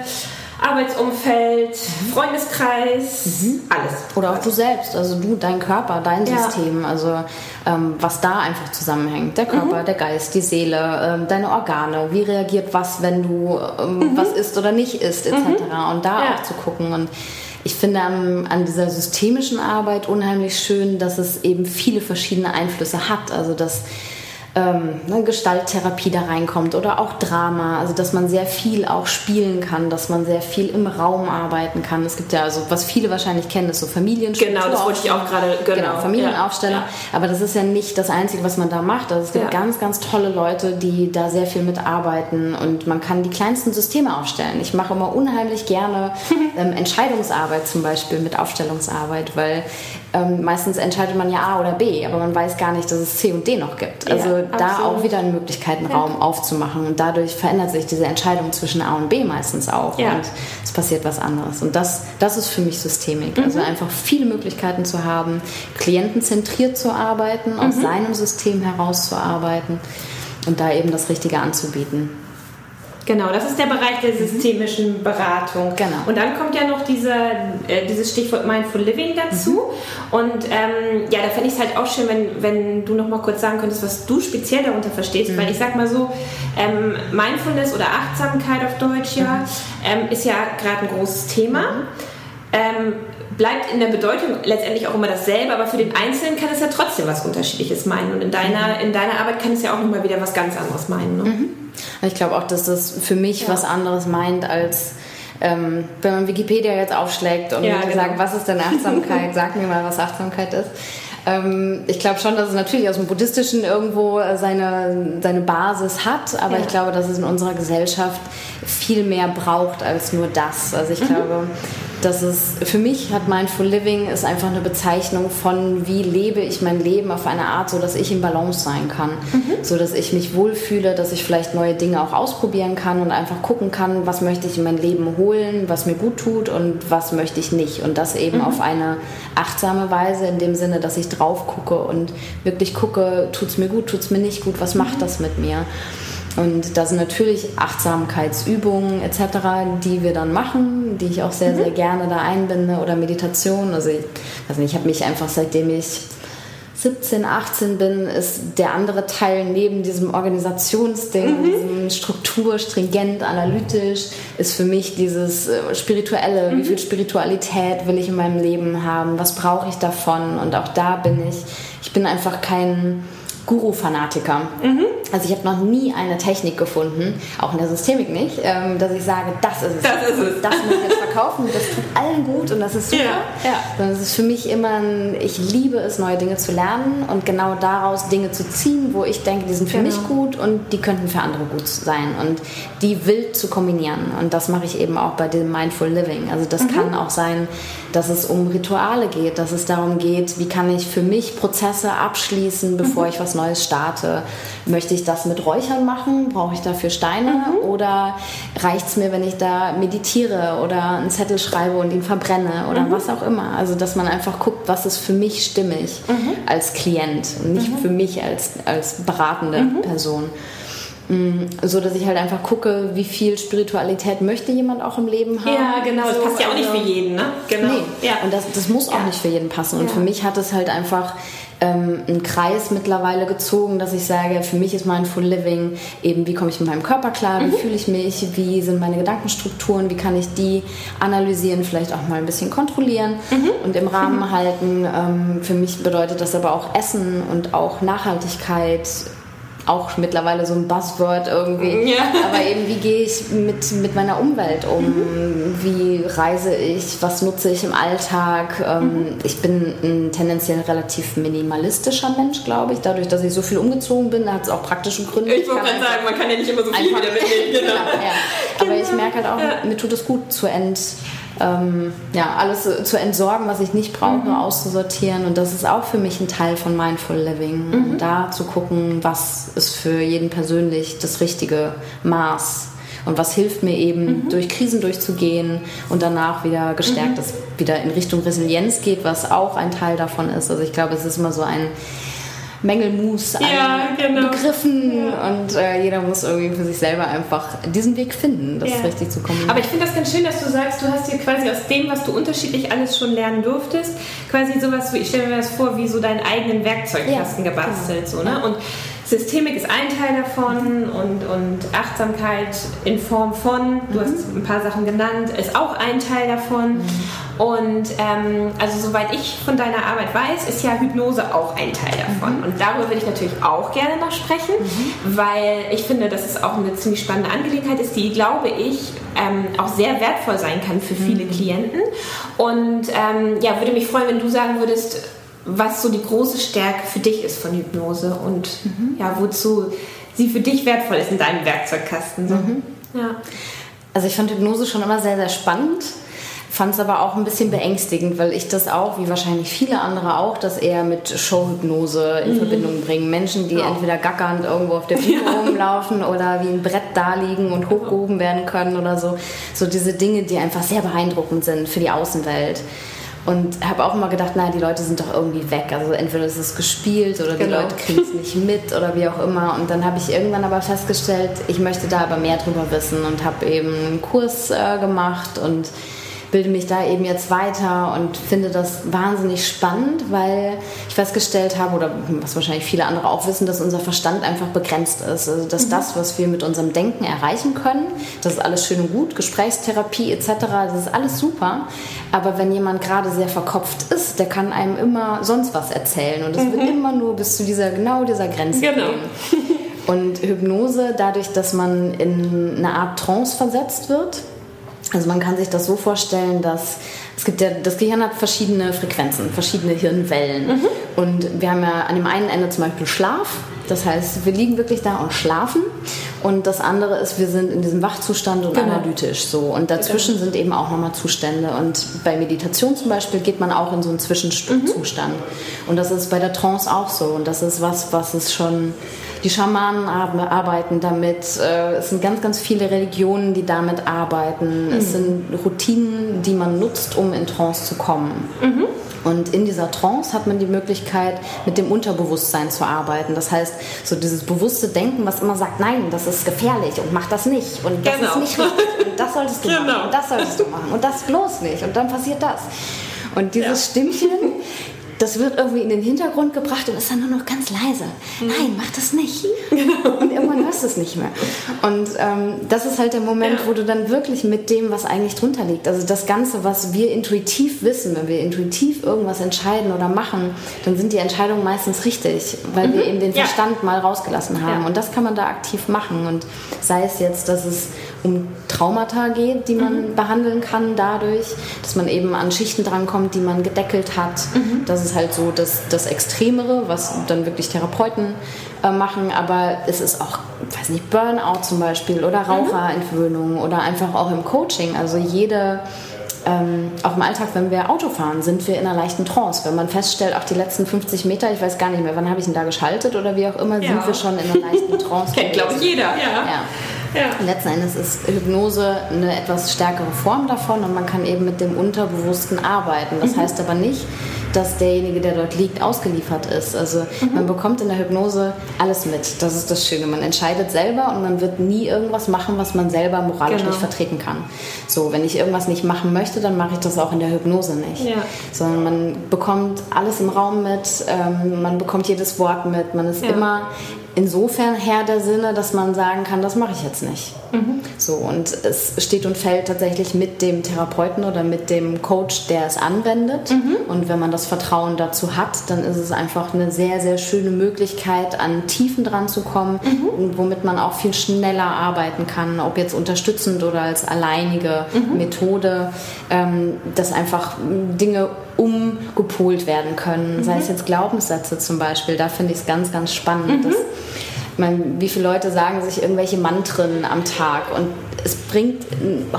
Arbeitsumfeld, mhm. Freundeskreis, mhm. alles. Oder auch du selbst, also du, dein Körper, dein ja. System, also ähm, was da einfach zusammenhängt. Der Körper, mhm. der Geist, die Seele, ähm, deine Organe, wie reagiert was, wenn du ähm, mhm. was isst oder nicht isst, etc. Mhm. Und da ja. auch zu gucken und ich finde an, an, dieser systemischen Arbeit unheimlich schön, dass es eben viele verschiedene Einflüsse hat. Also dass ähm, ne, Gestalttherapie da reinkommt oder auch Drama, also dass man sehr viel auch spielen kann, dass man sehr viel im Raum arbeiten kann. Es gibt ja also, was viele wahrscheinlich kennen, ist so Familienstruktur. Genau, das wollte ich auch gerade, genau. genau Familienaufstellung. Ja, ja. Aber das ist ja nicht das Einzige, was man da macht. Also es gibt ja. ganz, ganz tolle Leute, die da sehr viel mitarbeiten und man kann die kleinsten Systeme aufstellen. Ich mache immer unheimlich gerne *laughs* ähm, Entscheidungsarbeit zum Beispiel mit Aufstellungsarbeit, weil ähm, meistens entscheidet man ja A oder B, aber man weiß gar nicht, dass es C und D noch gibt. Also ja, da auch wieder einen Möglichkeitenraum ja. aufzumachen und dadurch verändert sich diese Entscheidung zwischen A und B meistens auch ja. und es passiert was anderes. Und das, das ist für mich Systemik. Also mhm. Also einfach viele Möglichkeiten zu haben, klientenzentriert zu arbeiten, aus mhm. seinem System herauszuarbeiten und da eben das Richtige anzubieten. Genau, das ist der Bereich der systemischen Beratung. Genau. Und dann kommt ja noch dieser, äh, dieses Stichwort Mindful Living dazu. Mhm. Und ähm, ja, da fände ich es halt auch schön, wenn, wenn du noch mal kurz sagen könntest, was du speziell darunter verstehst. Mhm. Weil ich sag mal so, ähm, Mindfulness oder Achtsamkeit auf Deutsch ja, mhm. ähm, ist ja gerade ein großes Thema. Mhm. Bleibt in der Bedeutung letztendlich auch immer dasselbe, aber für den Einzelnen kann es ja trotzdem was Unterschiedliches meinen. Und in deiner, in deiner Arbeit kann es ja auch nochmal wieder was ganz anderes meinen. Ne? Mhm. Ich glaube auch, dass das für mich ja. was anderes meint als ähm, wenn man Wikipedia jetzt aufschlägt und ja, genau. sagt, was ist denn Achtsamkeit, *laughs* sag mir mal, was Achtsamkeit ist. Ähm, ich glaube schon, dass es natürlich aus dem Buddhistischen irgendwo seine, seine Basis hat, aber ja. ich glaube, dass es in unserer Gesellschaft viel mehr braucht als nur das. Also ich mhm. glaube, dass es für mich hat Mindful Living ist einfach eine Bezeichnung von wie lebe ich mein Leben auf eine Art, so dass ich in Balance sein kann, mhm. so dass ich mich wohlfühle, dass ich vielleicht neue Dinge auch ausprobieren kann und einfach gucken kann, was möchte ich in mein Leben holen, was mir gut tut und was möchte ich nicht und das eben mhm. auf eine achtsame Weise in dem Sinne, dass ich drauf gucke und wirklich gucke, tut es mir gut, tut es mir nicht gut, was macht mhm. das mit mir? Und da sind natürlich Achtsamkeitsübungen etc., die wir dann machen, die ich auch sehr, mhm. sehr gerne da einbinde oder Meditation. Also ich, also ich habe mich einfach seitdem ich 17, 18 bin, ist der andere Teil neben diesem Organisationsding, mhm. diesem Struktur, stringent, analytisch, ist für mich dieses äh, Spirituelle. Mhm. Wie viel Spiritualität will ich in meinem Leben haben? Was brauche ich davon? Und auch da bin ich, ich bin einfach kein Guru-Fanatiker. Mhm. Also ich habe noch nie eine Technik gefunden, auch in der Systemik nicht, ähm, dass ich sage, das ist es. Das ist es. Das muss ich jetzt verkaufen, das tut allen gut und das ist super. Ja, ja. Sondern es ist für mich immer ein, ich liebe es, neue Dinge zu lernen und genau daraus Dinge zu ziehen, wo ich denke, die sind für genau. mich gut und die könnten für andere gut sein und die wild zu kombinieren. Und das mache ich eben auch bei dem Mindful Living. Also das mhm. kann auch sein, dass es um Rituale geht, dass es darum geht, wie kann ich für mich Prozesse abschließen, bevor mhm. ich was Neues starte. Möchte ich das mit Räuchern machen? Brauche ich dafür Steine? Mhm. Oder reicht es mir, wenn ich da meditiere oder einen Zettel schreibe und ihn verbrenne oder mhm. was auch immer? Also, dass man einfach guckt, was ist für mich stimmig mhm. als Klient und nicht mhm. für mich als, als beratende mhm. Person. Mm, so dass ich halt einfach gucke, wie viel Spiritualität möchte jemand auch im Leben haben. Ja, genau, das passt ja auch nicht für also jeden, ne? Genau. Nee. Ja. Und das, das muss auch ja. nicht für jeden passen. Und ja. für mich hat es halt einfach ähm, einen Kreis mittlerweile gezogen, dass ich sage, für mich ist Mindful Living eben, wie komme ich mit meinem Körper klar, wie mhm. fühle ich mich, wie sind meine Gedankenstrukturen, wie kann ich die analysieren, vielleicht auch mal ein bisschen kontrollieren mhm. und im Rahmen mhm. halten. Ähm, für mich bedeutet das aber auch Essen und auch Nachhaltigkeit auch mittlerweile so ein Buzzword irgendwie. Ja. Aber eben, wie gehe ich mit, mit meiner Umwelt um? Mhm. Wie reise ich? Was nutze ich im Alltag? Ähm, mhm. Ich bin ein tendenziell relativ minimalistischer Mensch, glaube ich. Dadurch, dass ich so viel umgezogen bin, hat es auch praktische Gründe. Ich wollte gerade sagen, man kann ja nicht immer so viel wieder mitnehmen. *laughs* Genau. ja. Aber genau. ich merke halt auch, ja. mir tut es gut zu Ende ähm, ja, alles zu entsorgen, was ich nicht brauche, mhm. auszusortieren. Und das ist auch für mich ein Teil von Mindful Living. Mhm. Da zu gucken, was ist für jeden persönlich das richtige Maß. Und was hilft mir eben, mhm. durch Krisen durchzugehen und danach wieder gestärkt, mhm. dass wieder in Richtung Resilienz geht, was auch ein Teil davon ist. Also ich glaube, es ist immer so ein Mängelmus an ja, genau. Begriffen ja. und äh, jeder muss irgendwie für sich selber einfach diesen Weg finden, das ja. richtig zu kombinieren. Aber ich finde das ganz schön, dass du sagst, du hast dir quasi aus dem, was du unterschiedlich alles schon lernen durftest, quasi sowas wie, ich stelle mir das vor, wie so deinen eigenen Werkzeugkasten gebastelt. Genau. So, ne? Und Systemik ist ein Teil davon und, und Achtsamkeit in Form von, du mhm. hast ein paar Sachen genannt, ist auch ein Teil davon. Mhm. Und ähm, also soweit ich von deiner Arbeit weiß, ist ja Hypnose auch ein Teil davon. Mhm. Und darüber würde ich natürlich auch gerne noch sprechen, mhm. weil ich finde, dass es auch eine ziemlich spannende Angelegenheit ist, die, glaube ich, ähm, auch sehr wertvoll sein kann für viele mhm. Klienten. Und ähm, ja, würde mich freuen, wenn du sagen würdest, was so die große Stärke für dich ist von Hypnose und mhm. ja, wozu sie für dich wertvoll ist in deinem Werkzeugkasten. So. Mhm. Ja. Also ich fand Hypnose schon immer sehr, sehr spannend. Fand es aber auch ein bisschen beängstigend, weil ich das auch, wie wahrscheinlich viele andere auch, das eher mit Showhypnose in mhm. Verbindung bringe. Menschen, die ja. entweder gackernd irgendwo auf der Bühne ja. rumlaufen oder wie ein Brett da liegen und hochgehoben werden können oder so. So diese Dinge, die einfach sehr beeindruckend sind für die Außenwelt. Und habe auch immer gedacht, naja, die Leute sind doch irgendwie weg. Also entweder ist es gespielt oder genau. die Leute kriegen es nicht mit oder wie auch immer. Und dann habe ich irgendwann aber festgestellt, ich möchte da aber mehr drüber wissen und habe eben einen Kurs äh, gemacht und bilde mich da eben jetzt weiter und finde das wahnsinnig spannend, weil ich festgestellt habe, oder was wahrscheinlich viele andere auch wissen, dass unser Verstand einfach begrenzt ist. Also dass mhm. das, was wir mit unserem Denken erreichen können, das ist alles schön und gut, Gesprächstherapie etc., das ist alles super. Aber wenn jemand gerade sehr verkopft ist, der kann einem immer sonst was erzählen und es mhm. wird immer nur bis zu dieser genau dieser Grenze genau. gehen. Und Hypnose, dadurch, dass man in eine Art Trance versetzt wird, also man kann sich das so vorstellen, dass es gibt ja, das Gehirn hat verschiedene Frequenzen, verschiedene Hirnwellen. Mhm. Und wir haben ja an dem einen Ende zum Beispiel Schlaf. Das heißt, wir liegen wirklich da und schlafen. Und das andere ist, wir sind in diesem Wachzustand und genau. analytisch so. Und dazwischen genau. sind eben auch nochmal Zustände. Und bei Meditation zum Beispiel geht man auch in so einen Zwischenzustand. Mhm. Und das ist bei der Trance auch so. Und das ist was, was es schon die Schamanen arbeiten damit. Äh, es sind ganz, ganz viele Religionen, die damit arbeiten. Mhm. Es sind Routinen, die man nutzt, um in Trance zu kommen. Mhm. Und in dieser Trance hat man die Möglichkeit, mit dem Unterbewusstsein zu arbeiten. Das heißt, so dieses bewusste Denken, was immer sagt, nein, das ist gefährlich und mach das nicht und das genau. ist nicht richtig und das solltest du genau. machen und das solltest du machen und das bloß nicht und dann passiert das. Und dieses ja. Stimmchen das wird irgendwie in den Hintergrund gebracht und ist dann nur noch ganz leise. Mhm. Nein, mach das nicht. Genau. *laughs* Und irgendwann hörst du es nicht mehr. Und ähm, das ist halt der Moment, ja. wo du dann wirklich mit dem, was eigentlich drunter liegt, also das Ganze, was wir intuitiv wissen, wenn wir intuitiv irgendwas entscheiden oder machen, dann sind die Entscheidungen meistens richtig, weil mhm. wir eben den Verstand ja. mal rausgelassen haben. Ja. Und das kann man da aktiv machen. Und sei es jetzt, dass es um Traumata geht, die man mhm. behandeln kann dadurch, dass man eben an Schichten drankommt, die man gedeckelt hat. Mhm. Das ist halt so das, das Extremere, was dann wirklich Therapeuten äh, machen. Aber es ist auch, weiß nicht, Burnout zum Beispiel oder mhm. Raucherentwöhnung oder einfach auch im Coaching. Also jede ähm, auch im Alltag, wenn wir Auto fahren, sind wir in einer leichten Trance. Wenn man feststellt, auch die letzten 50 Meter, ich weiß gar nicht mehr, wann habe ich ihn da geschaltet oder wie auch immer, ja. sind wir schon in einer leichten *laughs* Trance. Kennt, glaube ich, jeder. Ja. ja. Ja. Letzten Endes ist Hypnose eine etwas stärkere Form davon und man kann eben mit dem Unterbewussten arbeiten. Das mhm. heißt aber nicht, dass derjenige, der dort liegt, ausgeliefert ist. Also mhm. man bekommt in der Hypnose alles mit. Das ist das Schöne. Man entscheidet selber und man wird nie irgendwas machen, was man selber moralisch genau. nicht vertreten kann. So, wenn ich irgendwas nicht machen möchte, dann mache ich das auch in der Hypnose nicht. Ja. Sondern man bekommt alles im Raum mit, ähm, man bekommt jedes Wort mit, man ist ja. immer insofern Herr der Sinne, dass man sagen kann, das mache ich jetzt nicht. Mhm. So, und es steht und fällt tatsächlich mit dem Therapeuten oder mit dem Coach, der es anwendet. Mhm. Und wenn man das Vertrauen dazu hat, dann ist es einfach eine sehr, sehr schöne Möglichkeit, an Tiefen dran zu kommen, mhm. womit man auch viel schneller arbeiten kann, ob jetzt unterstützend oder als alleinige mhm. Methode, ähm, dass einfach Dinge umgepolt werden können. Mhm. Sei es jetzt Glaubenssätze zum Beispiel, da finde ich es ganz, ganz spannend. Mhm. Dass, ich meine, wie viele Leute sagen sich irgendwelche Mantren am Tag und bringt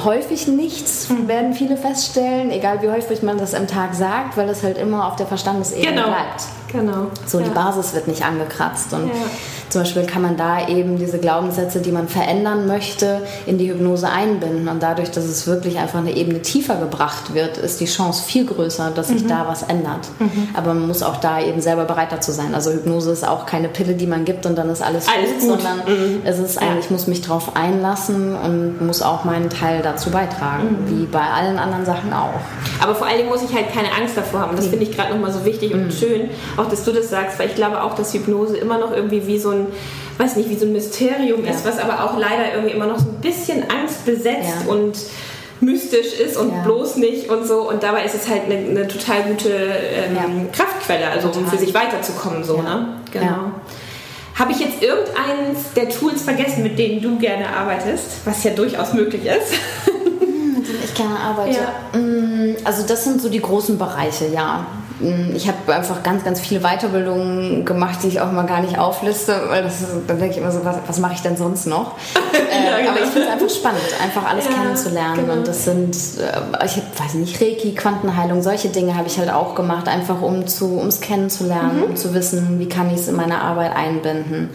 häufig nichts, mhm. werden viele feststellen, egal wie häufig man das am Tag sagt, weil es halt immer auf der Verstandesebene genau. bleibt. Genau. So, ja. die Basis wird nicht angekratzt. Und ja. zum Beispiel kann man da eben diese Glaubenssätze, die man verändern möchte, in die Hypnose einbinden. Und dadurch, dass es wirklich einfach eine Ebene tiefer gebracht wird, ist die Chance viel größer, dass sich mhm. da was ändert. Mhm. Aber man muss auch da eben selber bereit dazu sein. Also Hypnose ist auch keine Pille, die man gibt und dann ist alles, alles gut, gut, sondern mhm. es ist eigentlich, ich muss mich darauf einlassen und muss auch meinen Teil dazu beitragen, mhm. wie bei allen anderen Sachen auch. Aber vor allen Dingen muss ich halt keine Angst davor haben. Das finde ich gerade nochmal so wichtig und mhm. schön. Auch auch, dass du das sagst, weil ich glaube auch, dass Hypnose immer noch irgendwie wie so ein, weiß nicht, wie so ein Mysterium ja. ist, was aber auch leider irgendwie immer noch so ein bisschen angstbesetzt ja. und mystisch ist und ja. bloß nicht und so. Und dabei ist es halt eine, eine total gute ähm. Kraftquelle, also total. um für sich weiterzukommen. So, ne? Genau. Habe ich jetzt irgendeins der Tools vergessen, mit denen du gerne arbeitest, was ja durchaus möglich ist? mit denen ich gerne arbeite. Mm, also das sind so die großen Bereiche, ja. Mm, ich habe einfach ganz, ganz viele Weiterbildungen gemacht, die ich auch mal gar nicht aufliste, weil ist, dann denke ich immer so, was, was mache ich denn sonst noch? *laughs* ja, genau. Aber ich finde es einfach spannend, einfach alles ja, kennenzulernen. Genau. Und das sind, äh, ich hab, weiß nicht, Reiki, Quantenheilung, solche Dinge habe ich halt auch gemacht, einfach um zu, es kennenzulernen, mhm. um zu wissen, wie kann ich es in meine Arbeit einbinden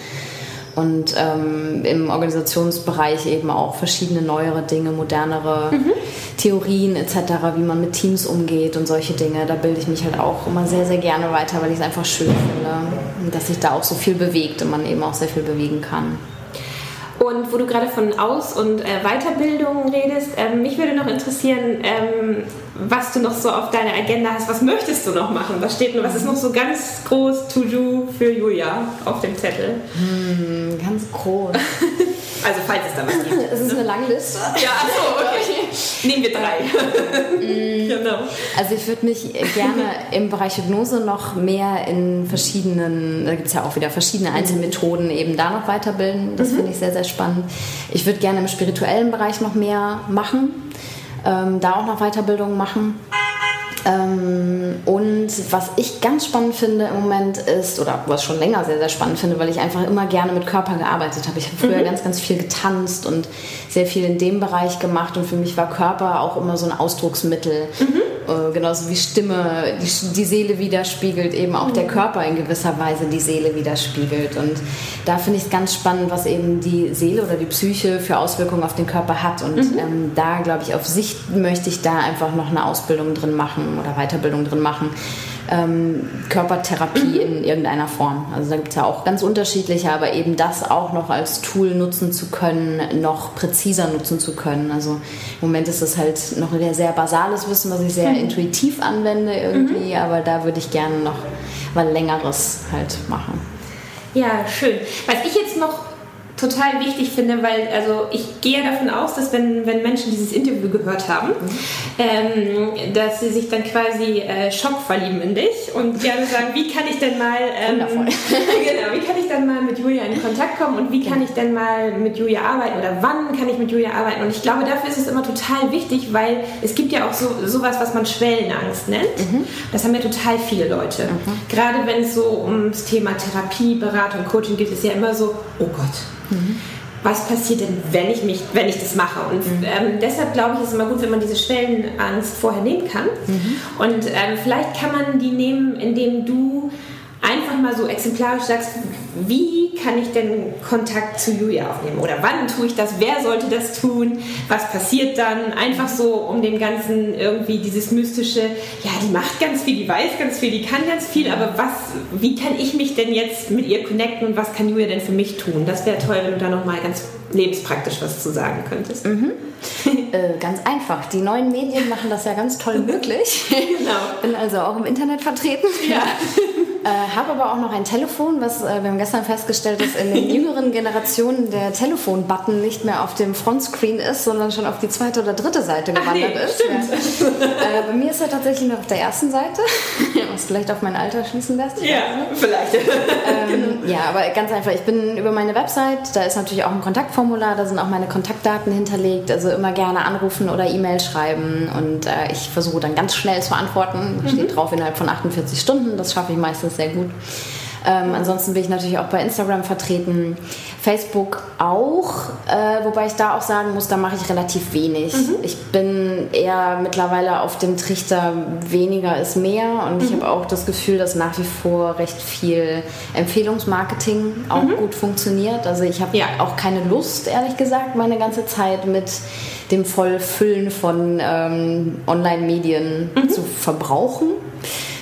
und ähm, im Organisationsbereich eben auch verschiedene neuere Dinge, modernere mhm. Theorien etc., wie man mit Teams umgeht und solche Dinge. Da bilde ich mich halt auch immer sehr, sehr gerne weiter, weil ich es einfach schön finde, dass sich da auch so viel bewegt und man eben auch sehr viel bewegen kann. Und wo du gerade von Aus- und äh, Weiterbildung redest, ähm, mich würde noch interessieren, ähm, was du noch so auf deiner Agenda hast. Was möchtest du noch machen? Was steht was ist noch so ganz groß To-Do für Julia auf dem Zettel? Hm, ganz groß. *laughs* Also falls es da was gibt. Es ist eine lange Liste. Ja, achso, okay. Nehmen wir drei. Mm. *laughs* genau. Also ich würde mich gerne im Bereich Hypnose noch mehr in verschiedenen, da gibt es ja auch wieder verschiedene Einzelmethoden, eben da noch weiterbilden. Das mhm. finde ich sehr, sehr spannend. Ich würde gerne im spirituellen Bereich noch mehr machen, ähm, da auch noch Weiterbildungen machen. Ähm, und was ich ganz spannend finde im Moment ist, oder was schon länger sehr, sehr spannend finde, weil ich einfach immer gerne mit Körper gearbeitet habe. Ich habe früher mhm. ganz, ganz viel getanzt und sehr viel in dem Bereich gemacht und für mich war Körper auch immer so ein Ausdrucksmittel. Mhm. Äh, genauso wie Stimme die, die, Seele widerspiegelt, eben auch mhm. der Körper in gewisser Weise die Seele widerspiegelt. Und da finde ich es ganz spannend, was eben die Seele oder die Psyche für Auswirkungen auf den Körper hat. Und mhm. ähm, da, glaube ich, auf Sicht möchte ich da einfach noch eine Ausbildung drin machen oder Weiterbildung drin machen ähm, Körpertherapie in irgendeiner Form. Also da gibt es ja auch ganz unterschiedliche, aber eben das auch noch als Tool nutzen zu können, noch präziser nutzen zu können. Also im Moment ist es halt noch ein sehr basales Wissen, was ich sehr mhm. intuitiv anwende irgendwie, mhm. aber da würde ich gerne noch mal längeres halt machen. Ja, schön. Was ich jetzt noch total wichtig finde, weil also ich gehe davon aus, dass wenn, wenn Menschen dieses Interview gehört haben, mhm. ähm, dass sie sich dann quasi äh, Schock verlieben in dich und gerne sagen, wie kann ich denn mal ähm, *laughs* genau, wie kann ich dann mal mit Julia in Kontakt kommen und wie kann ich denn mal mit Julia arbeiten oder wann kann ich mit Julia arbeiten? Und ich glaube, dafür ist es immer total wichtig, weil es gibt ja auch so sowas, was man Schwellenangst nennt. Mhm. Das haben ja total viele Leute. Mhm. Gerade wenn es so ums Thema Therapie, Beratung, Coaching geht, ist ja immer so, oh Gott Mhm. Was passiert denn, wenn ich, mich, wenn ich das mache? Und mhm. ähm, deshalb glaube ich, ist es immer gut, wenn man diese Schwellenangst vorher nehmen kann. Mhm. Und ähm, vielleicht kann man die nehmen, indem du einfach mal so exemplarisch sagst, wie kann ich denn Kontakt zu Julia aufnehmen? Oder wann tue ich das? Wer sollte das tun? Was passiert dann? Einfach so, um dem Ganzen irgendwie dieses mystische, ja, die macht ganz viel, die weiß ganz viel, die kann ganz viel, aber was, wie kann ich mich denn jetzt mit ihr connecten und was kann Julia denn für mich tun? Das wäre toll, wenn du da nochmal ganz lebenspraktisch was zu sagen könntest. Mhm. *laughs* äh, ganz einfach. Die neuen Medien machen das ja ganz toll möglich. *laughs* genau. Bin also auch im Internet vertreten. Ja. *laughs* Äh, habe aber auch noch ein Telefon, was äh, wir haben gestern festgestellt, dass in den *laughs* jüngeren Generationen der Telefon-Button nicht mehr auf dem Frontscreen ist, sondern schon auf die zweite oder dritte Seite gewandert nee, ist. Ja. Äh, bei mir ist er tatsächlich noch auf der ersten Seite, *laughs* was vielleicht auf mein Alter schließen lässt. Ja, vielleicht. Ähm, *laughs* ja, aber ganz einfach. Ich bin über meine Website, da ist natürlich auch ein Kontaktformular, da sind auch meine Kontaktdaten hinterlegt. Also immer gerne anrufen oder E-Mail schreiben und äh, ich versuche dann ganz schnell zu antworten. Mhm. Steht drauf innerhalb von 48 Stunden. Das schaffe ich meistens sehr gut. Ähm, ansonsten bin ich natürlich auch bei Instagram vertreten, Facebook auch, äh, wobei ich da auch sagen muss, da mache ich relativ wenig. Mhm. Ich bin eher mittlerweile auf dem Trichter, weniger ist mehr und mhm. ich habe auch das Gefühl, dass nach wie vor recht viel Empfehlungsmarketing auch mhm. gut funktioniert. Also ich habe ja. auch keine Lust, ehrlich gesagt, meine ganze Zeit mit dem Vollfüllen von ähm, Online-Medien mhm. zu verbrauchen.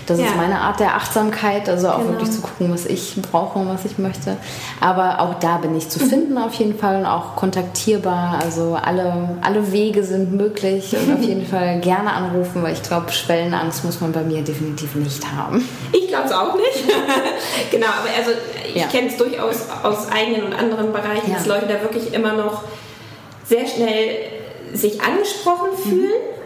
Das ja. ist meine Art der Achtsamkeit, also auch genau. wirklich zu gucken, was ich brauche und was ich möchte. Aber auch da bin ich zu finden auf jeden Fall und auch kontaktierbar. Also alle, alle Wege sind möglich und auf *laughs* jeden Fall gerne anrufen, weil ich glaube, Schwellenangst muss man bei mir definitiv nicht haben. Ich glaube es auch nicht. *laughs* genau, aber also ich ja. kenne es durchaus aus eigenen und anderen Bereichen, ja. dass Leute da wirklich immer noch sehr schnell sich angesprochen fühlen. Mhm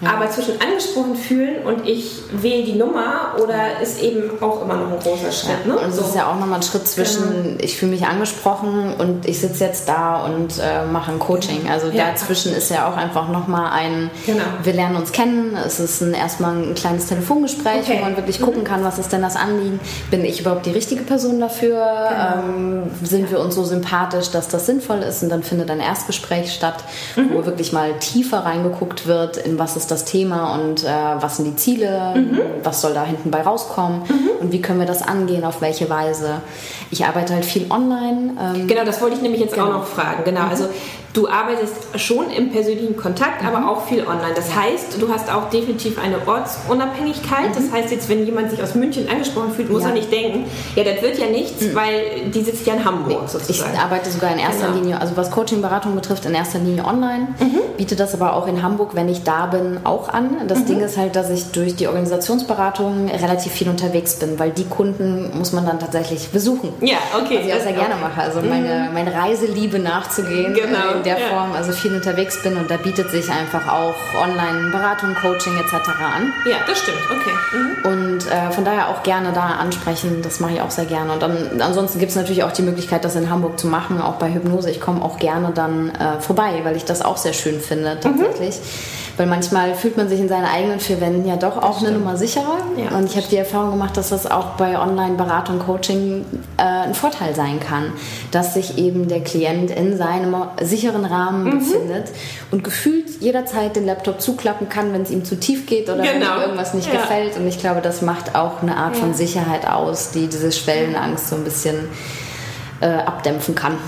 ja. Aber zwischen angesprochen fühlen und ich wähle die Nummer oder ist eben auch immer noch ein großer Schritt. Ja. Ne? Und es so. ist ja auch nochmal ein Schritt zwischen, genau. ich fühle mich angesprochen und ich sitze jetzt da und äh, mache ein Coaching. Also ja. dazwischen ist ja auch einfach nochmal ein, genau. wir lernen uns kennen. Es ist ein, erstmal ein kleines Telefongespräch, okay. wo man wirklich gucken mhm. kann, was ist denn das Anliegen. Bin ich überhaupt die richtige Person dafür? Genau. Ähm, sind wir uns so sympathisch, dass das sinnvoll ist? Und dann findet ein Erstgespräch statt, mhm. wo wirklich mal tiefer reingeguckt wird, in was ist ist das Thema und äh, was sind die Ziele, mhm. was soll da hinten bei rauskommen mhm. und wie können wir das angehen, auf welche Weise. Ich arbeite halt viel online. Ähm, genau, das wollte ich nämlich jetzt genau. auch noch fragen. Genau, mhm. also du arbeitest schon im persönlichen Kontakt, aber mhm. auch viel online. Das heißt, du hast auch definitiv eine Ortsunabhängigkeit. Das mhm. heißt jetzt, wenn jemand sich aus München angesprochen fühlt, muss ja. er nicht denken, ja, das wird ja nichts, mhm. weil die sitzt ja in Hamburg sozusagen. Ich arbeite sogar in erster genau. Linie, also was Coaching-Beratung betrifft, in erster Linie online, mhm. biete das aber auch in Hamburg, wenn ich da bin, auch an. Das mhm. Ding ist halt, dass ich durch die Organisationsberatung relativ viel unterwegs bin, weil die Kunden muss man dann tatsächlich besuchen. Ja, okay. Was ich auch sehr gerne mache. Also meine, meine Reiseliebe nachzugehen. Genau in der ja. Form, also viel unterwegs bin und da bietet sich einfach auch Online-Beratung, Coaching etc. an. Ja, das stimmt, okay. Mhm. Und äh, von daher auch gerne da ansprechen, das mache ich auch sehr gerne. Und dann, ansonsten gibt es natürlich auch die Möglichkeit, das in Hamburg zu machen, auch bei Hypnose. Ich komme auch gerne dann äh, vorbei, weil ich das auch sehr schön finde tatsächlich. Mhm. Weil manchmal fühlt man sich in seinen eigenen vier Wänden ja doch auch eine Nummer sicherer. Ja. Und ich habe die Erfahrung gemacht, dass das auch bei Online-Beratung, Coaching äh, ein Vorteil sein kann, dass sich eben der Klient in seinem sicheren Rahmen mhm. befindet und gefühlt jederzeit den Laptop zuklappen kann, wenn es ihm zu tief geht oder genau. wenn ihm irgendwas nicht ja. gefällt. Und ich glaube, das macht auch eine Art ja. von Sicherheit aus, die diese Schwellenangst so ein bisschen äh, abdämpfen kann.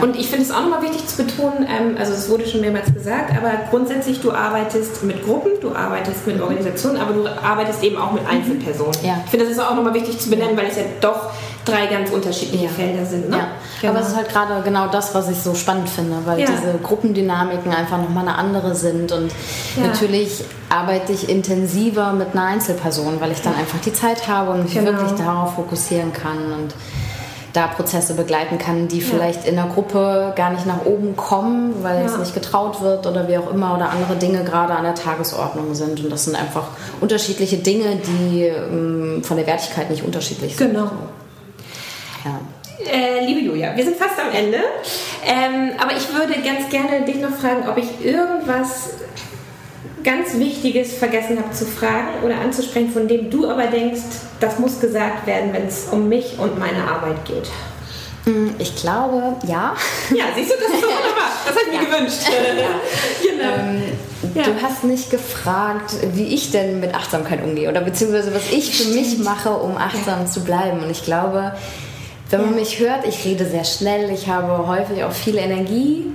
Und ich finde es auch nochmal wichtig zu betonen, ähm, also es wurde schon mehrmals gesagt, aber grundsätzlich du arbeitest mit Gruppen, du arbeitest mit Organisationen, aber du arbeitest eben auch mit mhm. Einzelpersonen. Ja. Ich finde, das ist auch nochmal wichtig zu benennen, weil es ja doch drei ganz unterschiedliche ja. Felder sind. Ne? Ja. Genau. Aber es ist halt gerade genau das, was ich so spannend finde, weil ja. diese Gruppendynamiken einfach nochmal eine andere sind. Und ja. natürlich arbeite ich intensiver mit einer Einzelperson, weil ich dann einfach die Zeit habe und mich genau. wirklich darauf fokussieren kann. Und da Prozesse begleiten kann, die vielleicht in der Gruppe gar nicht nach oben kommen, weil ja. es nicht getraut wird oder wie auch immer oder andere Dinge gerade an der Tagesordnung sind. Und das sind einfach unterschiedliche Dinge, die ähm, von der Wertigkeit nicht unterschiedlich sind. Genau. Ja. Äh, liebe Julia, wir sind fast am Ende. Ähm, aber ich würde ganz gerne dich noch fragen, ob ich irgendwas ganz Wichtiges vergessen habe zu fragen oder anzusprechen, von dem du aber denkst, das muss gesagt werden, wenn es um mich und meine Arbeit geht? Mm, ich glaube, ja. Ja, siehst du, das ist so wunderbar. das habe ich mir *laughs* gewünscht. genau. Ähm, du hast nicht gefragt, wie ich denn mit Achtsamkeit umgehe oder beziehungsweise was ich für mich mache, um achtsam zu bleiben. Und ich glaube, wenn man mich hört, ich rede sehr schnell, ich habe häufig auch viel Energie.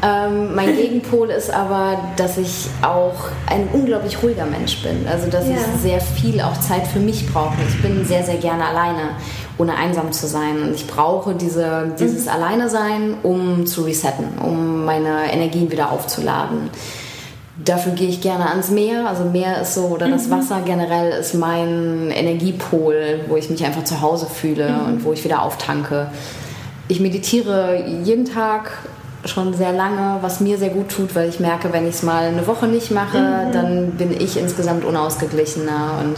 Ähm, mein Gegenpol ist aber, dass ich auch ein unglaublich ruhiger Mensch bin. Also, dass ja. ich sehr viel auch Zeit für mich brauche. Ich bin sehr, sehr gerne alleine, ohne einsam zu sein. Und ich brauche diese, dieses mhm. Alleine sein, um zu resetten, um meine Energien wieder aufzuladen. Dafür gehe ich gerne ans Meer. Also Meer ist so, oder das mhm. Wasser generell ist mein Energiepol, wo ich mich einfach zu Hause fühle mhm. und wo ich wieder auftanke. Ich meditiere jeden Tag schon sehr lange, was mir sehr gut tut, weil ich merke, wenn ich es mal eine Woche nicht mache, mhm. dann bin ich insgesamt unausgeglichener und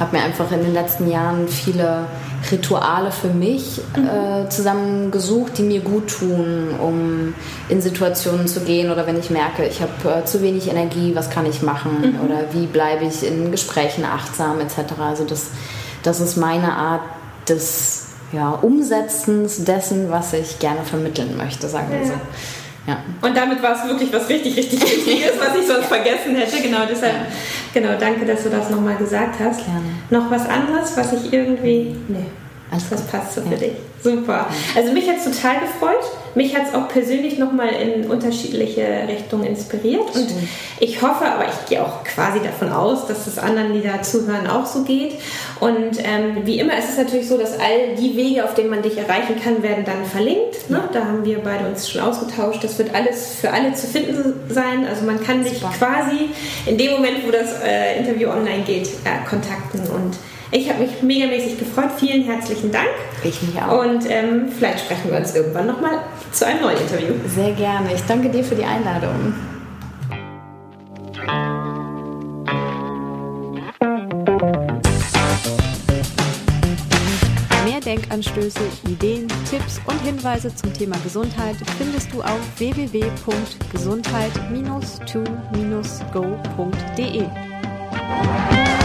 habe mir einfach in den letzten Jahren viele Rituale für mich mhm. äh, zusammengesucht, die mir gut tun, um in Situationen zu gehen oder wenn ich merke, ich habe äh, zu wenig Energie, was kann ich machen mhm. oder wie bleibe ich in Gesprächen achtsam etc. Also das, das ist meine Art des ja, Umsetzens dessen, was ich gerne vermitteln möchte, sagen wir so. Ja. Und damit war es wirklich was richtig, richtig Wichtiges, was ich sonst ja. vergessen hätte. Genau, deshalb, ja. genau, danke, dass du das nochmal gesagt hast. Gerne. Noch was anderes, was ich irgendwie. Nee. Alles das passt so für dich. Super. Also mich hat es total gefreut. Mich hat es auch persönlich nochmal in unterschiedliche Richtungen inspiriert. Und ich hoffe, aber ich gehe auch quasi davon aus, dass es anderen, die da zuhören, auch so geht. Und ähm, wie immer ist es natürlich so, dass all die Wege, auf denen man dich erreichen kann, werden dann verlinkt. Ne? Da haben wir beide uns schon ausgetauscht. Das wird alles für alle zu finden sein. Also man kann dich quasi in dem Moment, wo das äh, Interview online geht, äh, kontakten und ich habe mich megamäßig gefreut. Vielen herzlichen Dank. Ich mich auch. Und ähm, vielleicht sprechen wir uns irgendwann nochmal zu einem neuen Interview. Sehr gerne. Ich danke dir für die Einladung. Mehr Denkanstöße, Ideen, Tipps und Hinweise zum Thema Gesundheit findest du auf www.gesundheit-to-go.de.